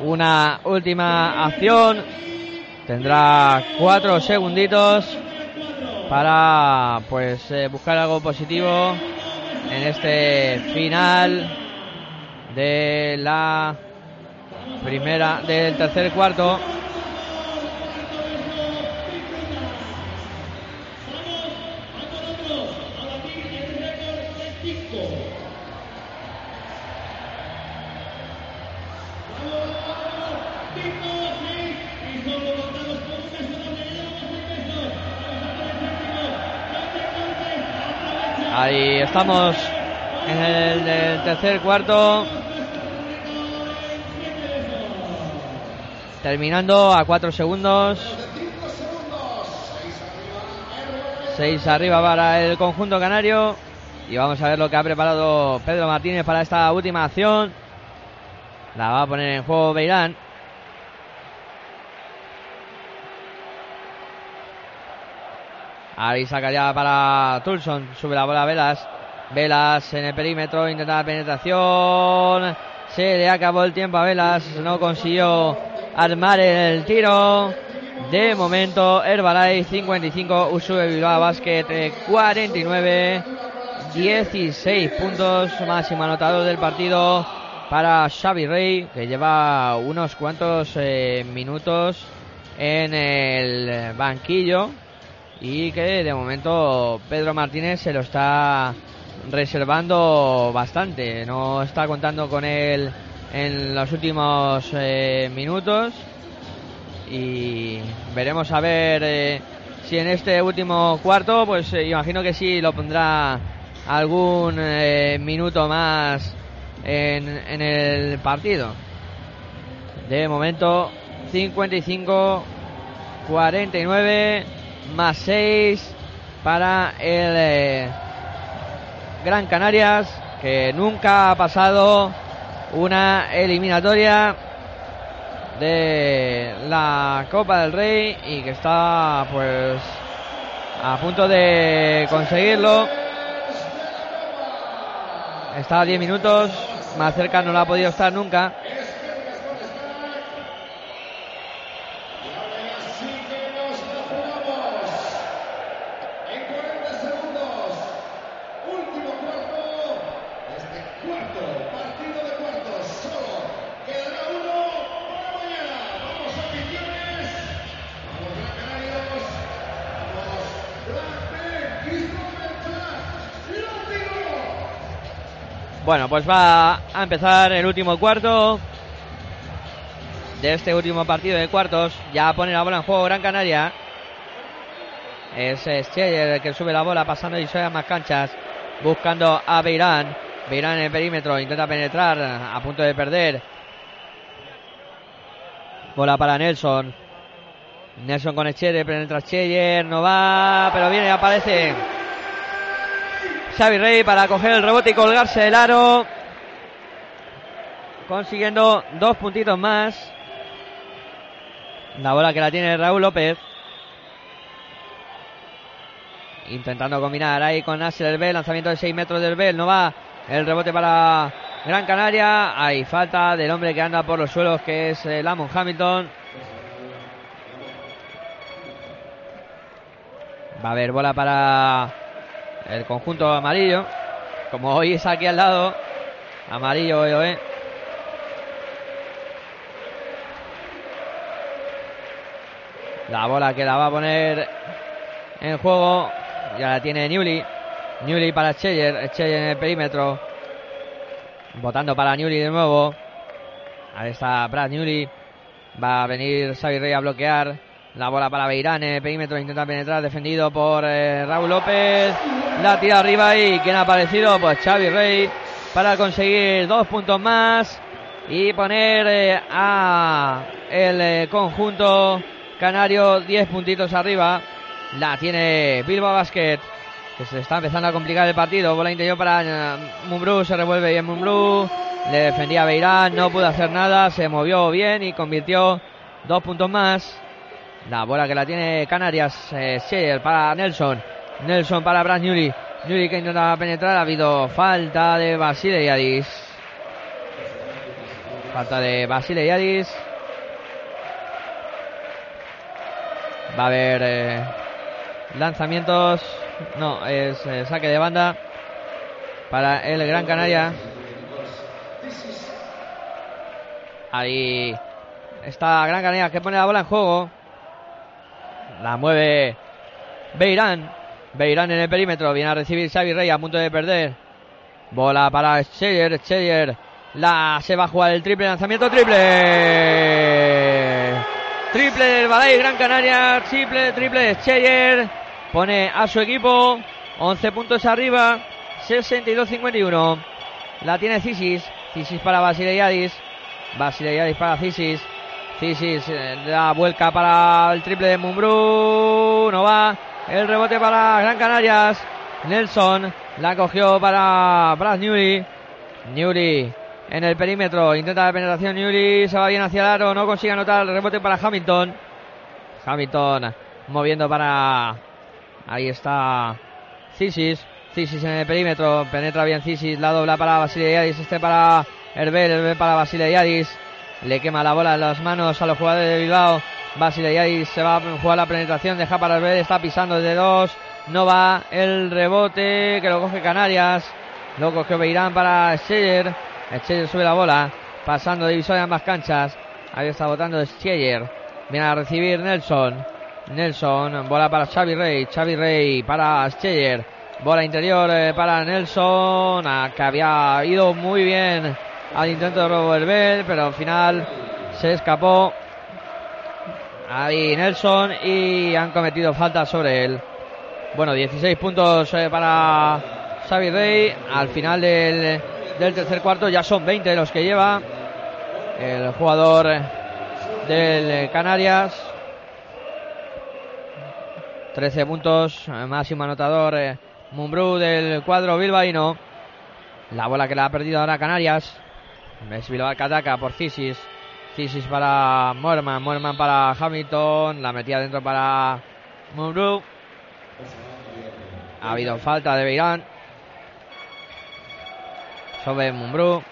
una última acción. Tendrá cuatro segunditos para pues eh, buscar algo positivo en este final de la primera del tercer cuarto. Ahí estamos en el, del tercer cuarto. Terminando a cuatro segundos. Seis arriba para el conjunto canario. Y vamos a ver lo que ha preparado Pedro Martínez para esta última acción. La va a poner en juego Beirán. Ahí saca para Tulson. Sube la bola a Velas. Velas en el perímetro. Intenta la penetración. Se le acabó el tiempo a Velas. No consiguió armar el tiro. De momento, Herbalife 55, Usube Bilbao Basket eh, 49. 16 puntos, máximo anotador del partido para Xavi Rey, que lleva unos cuantos eh, minutos en el banquillo y que de momento Pedro Martínez se lo está reservando bastante. No está contando con él en los últimos eh, minutos y veremos a ver eh, si en este último cuarto, pues eh, imagino que sí lo pondrá algún minuto más en, en el partido. De momento 55 49 más 6 para el Gran Canarias que nunca ha pasado una eliminatoria de la Copa del Rey y que está pues a punto de conseguirlo. Está a 10 minutos, más cerca no lo ha podido estar nunca. Bueno, pues va a empezar el último cuarto de este último partido de cuartos. Ya pone la bola en juego Gran Canaria. Es Scheller el que sube la bola pasando y a más canchas. Buscando a Beirán. Beirán en el perímetro. Intenta penetrar. A punto de perder. Bola para Nelson. Nelson con Scheller. Penetra Scheller. No va. Pero viene y aparece. Xavi Rey para coger el rebote y colgarse del aro. Consiguiendo dos puntitos más. La bola que la tiene Raúl López. Intentando combinar ahí con Nasser Herbel. Lanzamiento de 6 metros del Bel. No va. El rebote para Gran Canaria. Hay falta del hombre que anda por los suelos que es eh, Lamont Hamilton. Va a haber bola para el conjunto amarillo. Como hoy es aquí al lado. Amarillo, eh. La bola que la va a poner en juego. Ya la tiene Newly. Newly para Cheyer. Cheyer en el perímetro. Votando para Newly de nuevo. Ahí está Brad Newly. Va a venir Xavi Rey a bloquear. La bola para Beirán perímetro, intenta penetrar, defendido por eh, Raúl López. La tira arriba y quien ha aparecido, pues Xavi Rey, para conseguir dos puntos más y poner eh, a el eh, conjunto canario 10 puntitos arriba. La tiene Bilbao Basket, que se está empezando a complicar el partido. Bola interior para eh, Mumbrú, se revuelve bien Mumbrú. Le defendía Beirán, no pudo hacer nada, se movió bien y convirtió dos puntos más. La bola que la tiene Canarias, eh, Scheer para Nelson. Nelson para Brad Newry. Newry que intenta penetrar, ha habido falta de Basile Yadis. Falta de Basile Yadis. Va a haber eh, lanzamientos. No, es eh, saque de banda para el Gran Canaria. Ahí está Gran Canaria que pone la bola en juego. La mueve Beirán. Beirán en el perímetro. Viene a recibir Xavi Rey a punto de perder. Bola para Scheyer. Scheyer. La se va a jugar el triple lanzamiento. Triple. Triple del Balay Gran Canaria. Triple, triple de. Pone a su equipo 11 puntos arriba. 62-51. La tiene Cisis. Cisis para Basileiadis. Basileiadis para Cisis. Cisis eh, la vuelca para el triple de Mumbrú. No va. El rebote para Gran Canarias. Nelson la cogió para Brad Newry. Newry en el perímetro. Intenta la penetración. Newry se va bien hacia el aro. No consigue anotar el rebote para Hamilton. Hamilton moviendo para. Ahí está Cisis. Cisis en el perímetro. Penetra bien Cisis. La dobla para Basile Este para Herbel. Herbel para Basile Le quema la bola en las manos a los jugadores de Bilbao. Basile se va a jugar la penetración. Deja para Herbel. Está pisando desde dos. No va el rebote que lo coge Canarias. Lo coge Beirán para Scheyer. Scheyer sube la bola. Pasando divisoria en ambas canchas. Ahí está votando Scheyer. Viene a recibir Nelson. Nelson. Bola para Xavi Rey. Xavi Rey para Scheyer. Bola interior eh, para Nelson. que había ido muy bien al intento de Bell. Pero al final se escapó. Ahí Nelson. Y han cometido falta sobre él. Bueno, 16 puntos eh, para Xavi Rey. Al final del, del tercer cuarto ya son 20 los que lleva el jugador del Canarias. 13 puntos, eh, máximo anotador eh, Mumbrú del cuadro bilbaíno. La bola que la ha perdido ahora Canarias. Bilbao que ataca por Cisis. Cisis para Morman, Morman para Hamilton. La metía dentro para Mumbrú. Ha habido falta de Beirán. Sobre Mumbrú.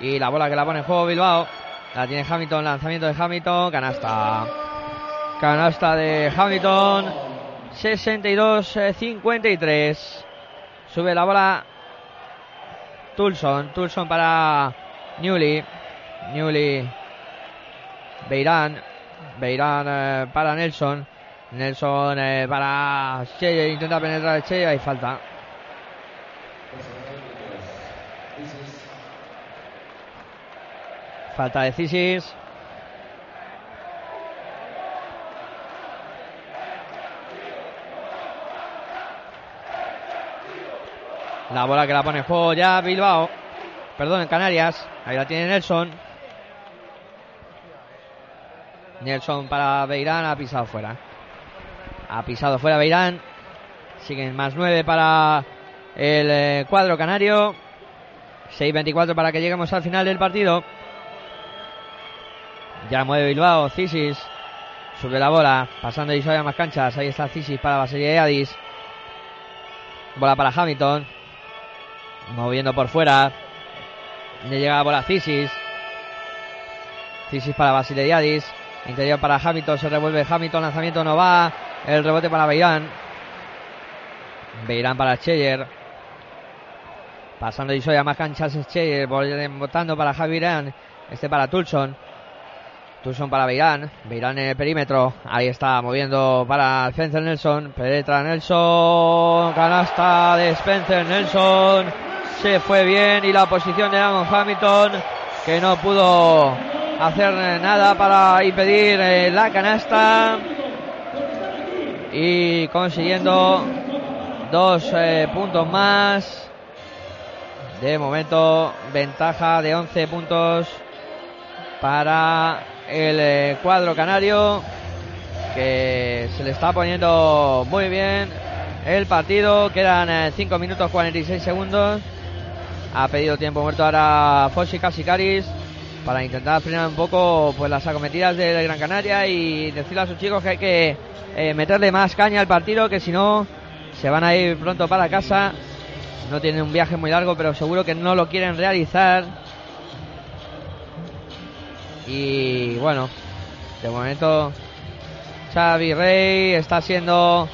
Y la bola que la pone en juego Bilbao. La tiene Hamilton, lanzamiento de Hamilton, canasta. Canasta de Hamilton. 62-53. Sube la bola Tulson. Tulson para Newly. Newly. Beirán. Beirán eh, para Nelson. Nelson eh, para Shea. Intenta penetrar Shea. Hay falta. Falta de Cisis. La bola que la pone en juego ya Bilbao. Perdón, en Canarias. Ahí la tiene Nelson. Nelson para Beirán. Ha pisado fuera. Ha pisado fuera Beirán. Siguen más 9 para el eh, cuadro canario. 6-24 para que lleguemos al final del partido. Ya mueve Bilbao, Cisis. Sube la bola, pasando y a más canchas. Ahí está Cisis para Baselia Adis. Bola para Hamilton. Moviendo por fuera. Le llega la bola a Cisis. Cisis para Basileriadis. Interior para Hamilton. Se revuelve Hamilton. Lanzamiento no va. El rebote para Beirán. Beirán para Cheyer. Pasando y a más canchas Cheyer. Votando para Javirán. Este para Tulson. Tulson para Beirán. Beirán en el perímetro. Ahí está moviendo para Spencer Nelson. Penetra Nelson. Canasta de Spencer Nelson. Se fue bien. Y la posición de Aaron Hamilton. Que no pudo hacer nada para impedir eh, la canasta y consiguiendo dos eh, puntos más. De momento, ventaja de 11 puntos para el eh, cuadro canario que se le está poniendo muy bien el partido. Quedan 5 minutos 46 segundos. Ha pedido tiempo muerto ahora Fossi Casicaris para intentar frenar un poco pues las acometidas de Gran Canaria y decirle a sus chicos que hay que eh, meterle más caña al partido, que si no se van a ir pronto para casa. No tienen un viaje muy largo, pero seguro que no lo quieren realizar. Y bueno, de momento Xavi Rey está siendo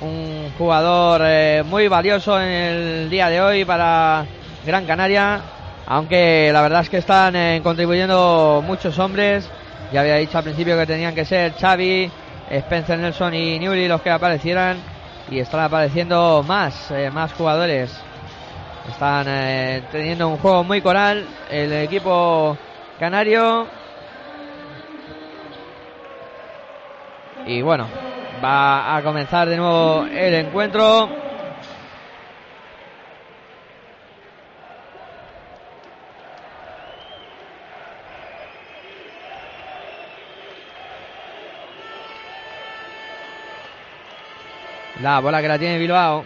un jugador eh, muy valioso en el día de hoy para Gran Canaria. Aunque la verdad es que están eh, contribuyendo muchos hombres. Ya había dicho al principio que tenían que ser Xavi, Spencer Nelson y Newry los que aparecieran. Y están apareciendo más, eh, más jugadores. Están eh, teniendo un juego muy coral. El equipo canario. Y bueno, va a comenzar de nuevo el encuentro. La bola que la tiene Bilbao.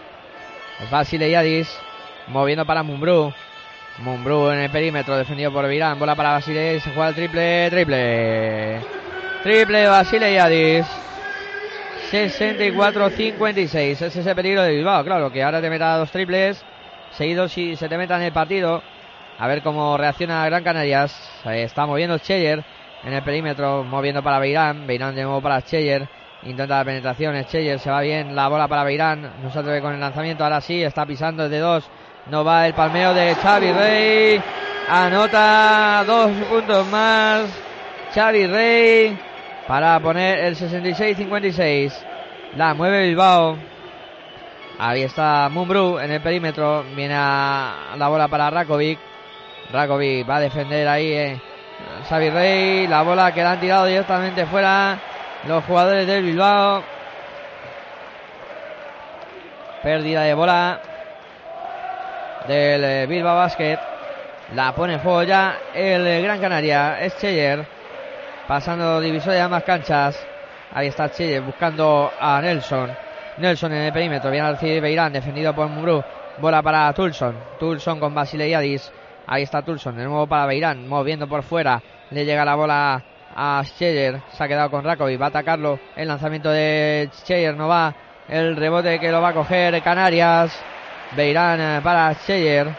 Es Basile Yadis. Moviendo para Mumbrú. Mumbrú en el perímetro. Defendido por Virán. Bola para Basile. Se juega el triple. Triple. Triple Basile Yadis. 64-56. Ese es ese peligro de Bilbao. Claro, que ahora te meta dos triples. Seguidos y se te meta en el partido. A ver cómo reacciona Gran Canarias. Está moviendo Cheyer en el perímetro. Moviendo para Beirán. Beirán de nuevo para Cheyer. Intenta la penetración, Scheller se va bien, la bola para Beirán, no se atreve con el lanzamiento, ahora sí, está pisando desde dos, no va el palmeo de Xavi Rey, anota dos puntos más, Xavi Rey, para poner el 66-56, la mueve Bilbao, ahí está Mumbrú en el perímetro, viene a la bola para Rakovic, Rakovic va a defender ahí, eh, Xavi Rey, la bola que la han tirado directamente fuera, los jugadores del Bilbao. Pérdida de bola del eh, Bilbao Basket. La pone en juego ya el eh, Gran Canaria. Es Cheyer. Pasando divisor de ambas canchas. Ahí está Cheyer buscando a Nelson. Nelson en el perímetro. Viene a recibir Beirán. Defendido por Mumbrú. Bola para Tulson. Tulson con Basileiadis. Ahí está Tulson. De nuevo para Beirán. Moviendo por fuera. Le llega la bola a Scheyer. Se ha quedado con Rakovic. Va a atacarlo. El lanzamiento de Scheyer no va. El rebote que lo va a coger Canarias. Beirán eh, para Scheyer.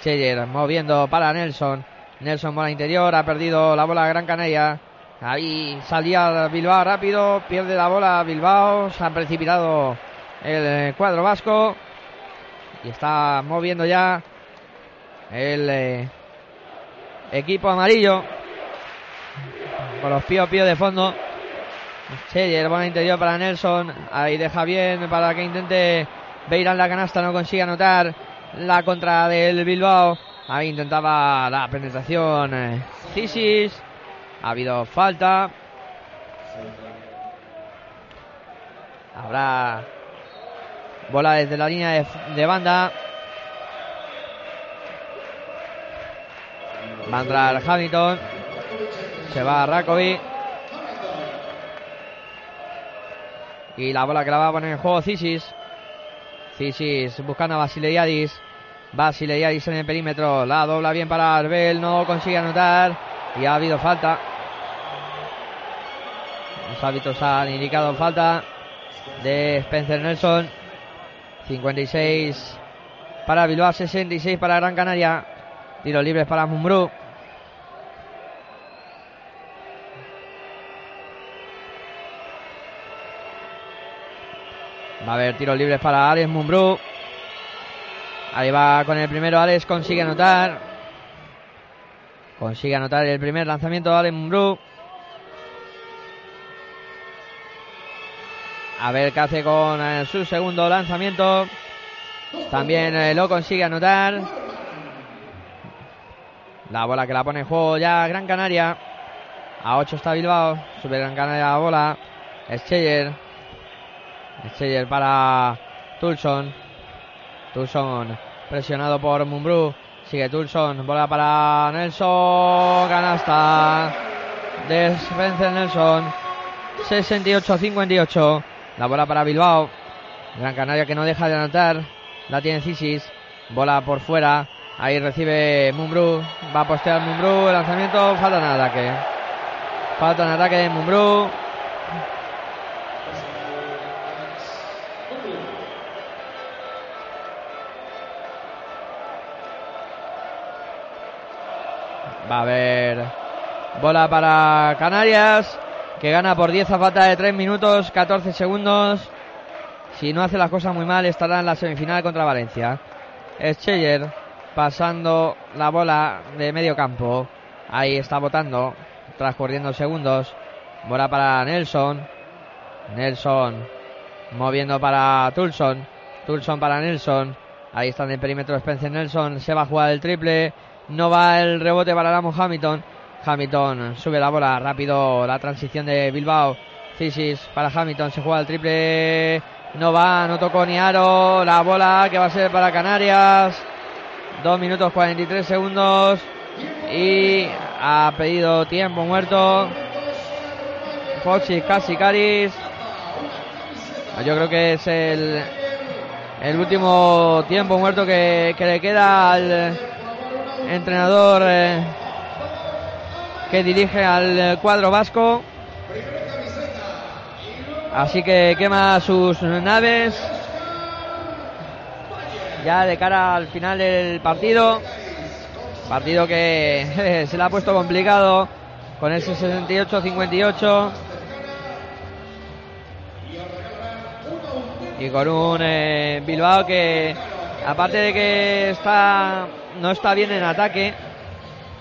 Scheyer moviendo para Nelson. Nelson bola interior. Ha perdido la bola Gran Canaria. Ahí salía Bilbao rápido. Pierde la bola Bilbao. Se ha precipitado el eh, cuadro vasco. Y está moviendo ya el eh, equipo amarillo con los píos píos de fondo. Cheyer, bola interior para Nelson. Ahí deja bien para que intente Beirán la canasta, no consigue anotar la contra del Bilbao. Ahí intentaba la penetración eh, Cisis. Ha habido falta. Habrá bola desde la línea de, banda. Va a Hamilton. Se va Rakovic. Y la bola que la va a poner en juego Cisis. Cisis buscando a Basileiadis. Basileiadis en el perímetro. La dobla bien para Arbel. No consigue anotar. Y ha habido falta. Los hábitos han indicado falta de Spencer Nelson. 56 para Bilbao, 66 para Gran Canaria. Tiros libres para Mumbrú. A haber tiros libres para Alex Mumbrú. Ahí va con el primero Alex, consigue anotar. Consigue anotar el primer lanzamiento de Alex Mumbrú. A ver qué hace con eh, su segundo lanzamiento. También eh, lo consigue anotar. La bola que la pone en juego ya Gran Canaria. A 8 está Bilbao. Sube Gran Canaria la bola. Scheyer. Scheyer para Tulson. Tulson presionado por Mumbrú. Sigue Tulson. Bola para Nelson. Canasta. De Nelson. 68-58. La bola para Bilbao. Gran Canaria que no deja de anotar. La tiene Cisis. Bola por fuera. Ahí recibe Mumbrú. Va a postear Mumbrú. Lanzamiento. Falta en ataque. Falta en ataque de Mumbrú. Va a haber bola para Canarias, que gana por 10 a falta de 3 minutos, 14 segundos. Si no hace las cosas muy mal, estará en la semifinal contra Valencia. Scheyer pasando la bola de medio campo. Ahí está votando, transcurriendo segundos. Bola para Nelson. Nelson moviendo para Tulson. Tulson para Nelson. Ahí está en el perímetro Spencer Nelson. Se va a jugar el triple. No va el rebote para Ramos Hamilton. Hamilton sube la bola rápido. La transición de Bilbao. Cisis para Hamilton. Se juega el triple. No va, no tocó ni aro. La bola que va a ser para Canarias. 2 minutos 43 segundos. Y ha pedido tiempo muerto. Foxy casi Caris. Yo creo que es el, el último tiempo muerto que, que le queda al entrenador eh, que dirige al cuadro vasco. Así que quema sus naves. Ya de cara al final del partido. Partido que se le ha puesto complicado con ese 68-58. Y con un eh, Bilbao que, aparte de que está no está bien en ataque,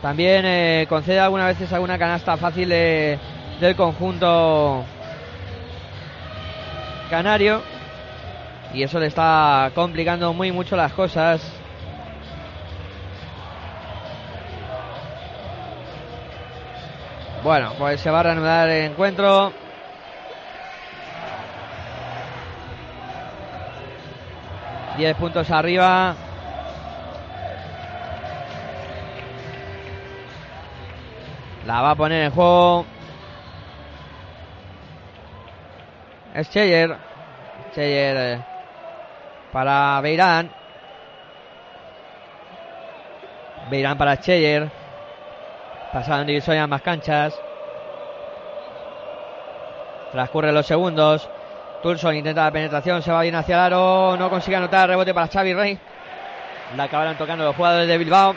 también eh, concede algunas veces alguna canasta fácil de- del conjunto canario. Y eso le está complicando muy mucho las cosas. Bueno, pues se va a reanudar el encuentro. Diez puntos arriba. La va a poner en juego. Es Cheyer. Cheyer eh, para Beirán. Beirán para Cheyer. Pasaron divisoria más canchas. Transcurren los segundos. Tulson intenta la penetración, se va bien hacia el aro, no consigue anotar, rebote para Xavi Rey. La acabaron tocando los jugadores de Bilbao.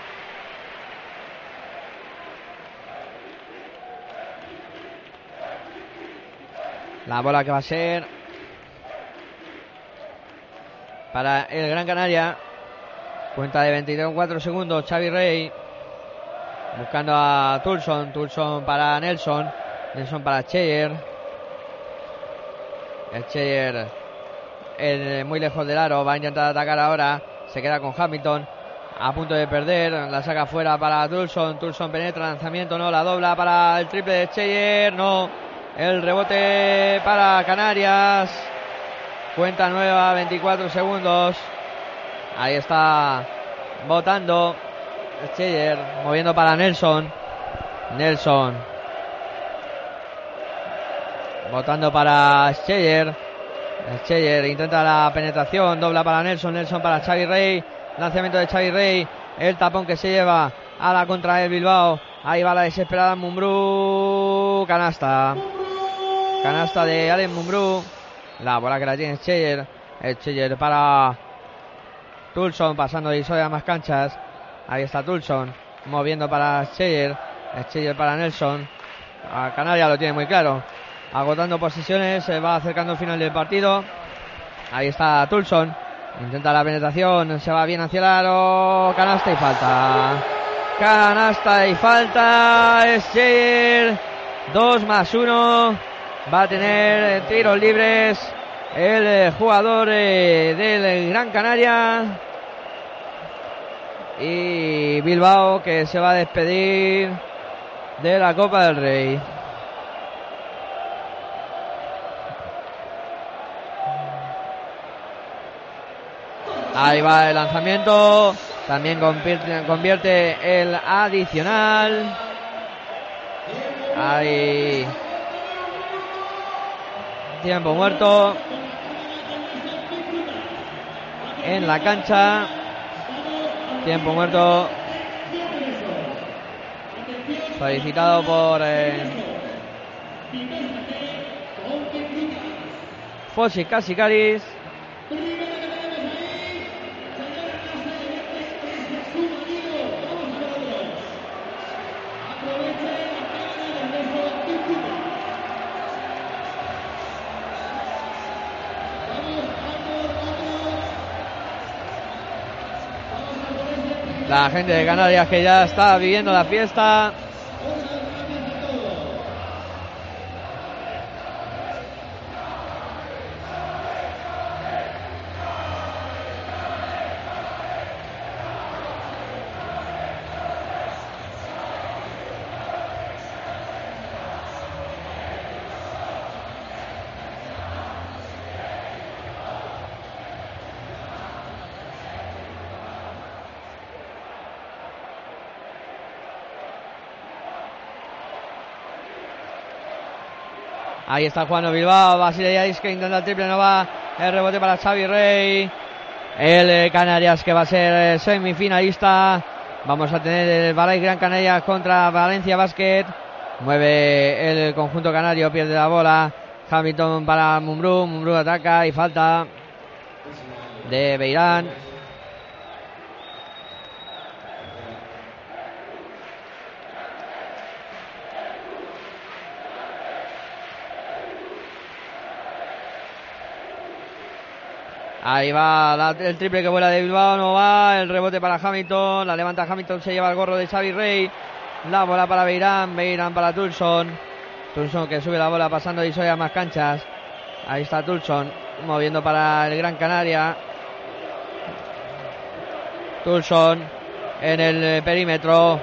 La bola que va a ser para el Gran Canaria. Cuenta de 23 segundos. Xavi Rey buscando a Tulson. Tulson para Nelson. Nelson para Cheyer. El Cheyer eh, muy lejos del aro. Va a intentar atacar ahora. Se queda con Hamilton. A punto de perder. La saca fuera para Tulson. Tulson penetra. Lanzamiento. No. La dobla para el triple de Cheyer. No. El rebote para Canarias. Cuenta nueva. 24 segundos. Ahí está votando. Cheyer moviendo para Nelson. Nelson. Votando para Cheyer. Cheyer intenta la penetración. Dobla para Nelson. Nelson para Xavi Rey. Lanzamiento de Xavi Rey. El tapón que se lleva a la contra del Bilbao. Ahí va la desesperada Mumbrú. Canasta. Canasta de Allen Mumbrú. La bola que la tiene Cheyer. El Cheyer para Tulson pasando de a más canchas. Ahí está Tulson moviendo para Cheyer. Cheyer para Nelson. A Canarias lo tiene muy claro. Agotando posiciones, se va acercando el final del partido. Ahí está Tulson. Intenta la penetración, se va bien hacia el aro. Canasta y falta. Canasta y falta. Es Cheyer. 2 más 1. Va a tener tiros libres el eh, jugador eh, del Gran Canaria. Y Bilbao que se va a despedir de la Copa del Rey. Ahí va el lanzamiento. También convierte, convierte el adicional. Ahí. Tiempo muerto. En la cancha. Tiempo muerto. Solicitado por eh, Fossi Casicaris. La gente de Canarias que ya está viviendo la fiesta. Ahí está Juan Bilbao, Basile que intenta el triple, no va. El rebote para Xavi Rey. El eh, Canarias que va a ser eh, semifinalista. Vamos a tener el Balay Gran Canaria contra Valencia Basket. Mueve el conjunto canario, pierde la bola. Hamilton para Mumbrú, Mumbrú ataca y falta de Beirán. Ahí va el triple que vuela de Bilbao, no va, el rebote para Hamilton, la levanta Hamilton, se lleva el gorro de Xavi Rey, la bola para Beirán, Beirán para Tulson, Tulson que sube la bola pasando y a más canchas, ahí está Tulson, moviendo para el Gran Canaria, Tulson en el perímetro,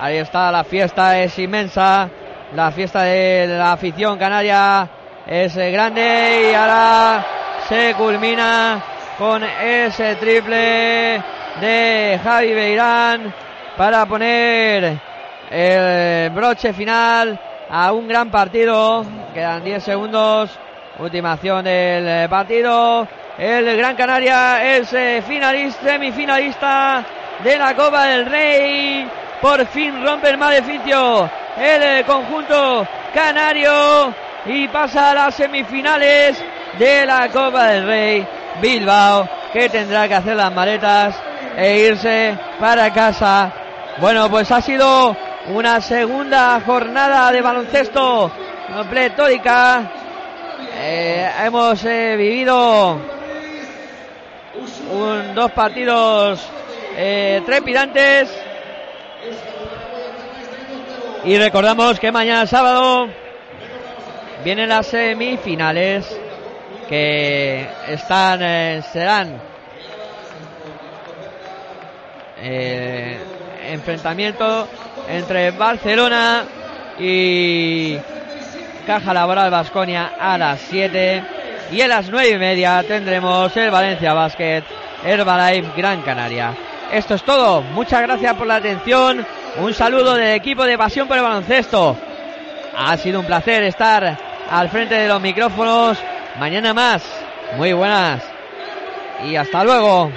ahí está, la fiesta es inmensa, la fiesta de la afición canaria es grande y ahora se culmina con ese triple de Javi Beirán para poner el broche final a un gran partido. Quedan 10 segundos. Última acción del partido. El Gran Canaria es eh, finalista, semifinalista de la Copa del Rey. Por fin rompe el maleficio el conjunto canario y pasa a las semifinales de la Copa del Rey. Bilbao que tendrá que hacer las maletas e irse para casa. Bueno, pues ha sido una segunda jornada de baloncesto pletórica. Eh, hemos eh, vivido un- dos partidos eh, trepidantes. Y recordamos que mañana sábado vienen las semifinales que están eh, serán eh, enfrentamiento entre Barcelona y Caja Laboral Vasconia a las 7 y a las 9 y media tendremos el Valencia Basket Herbalife Gran Canaria. Esto es todo. Muchas gracias por la atención. Un saludo del equipo de Pasión por el Baloncesto. Ha sido un placer estar al frente de los micrófonos. Mañana más. Muy buenas. Y hasta luego.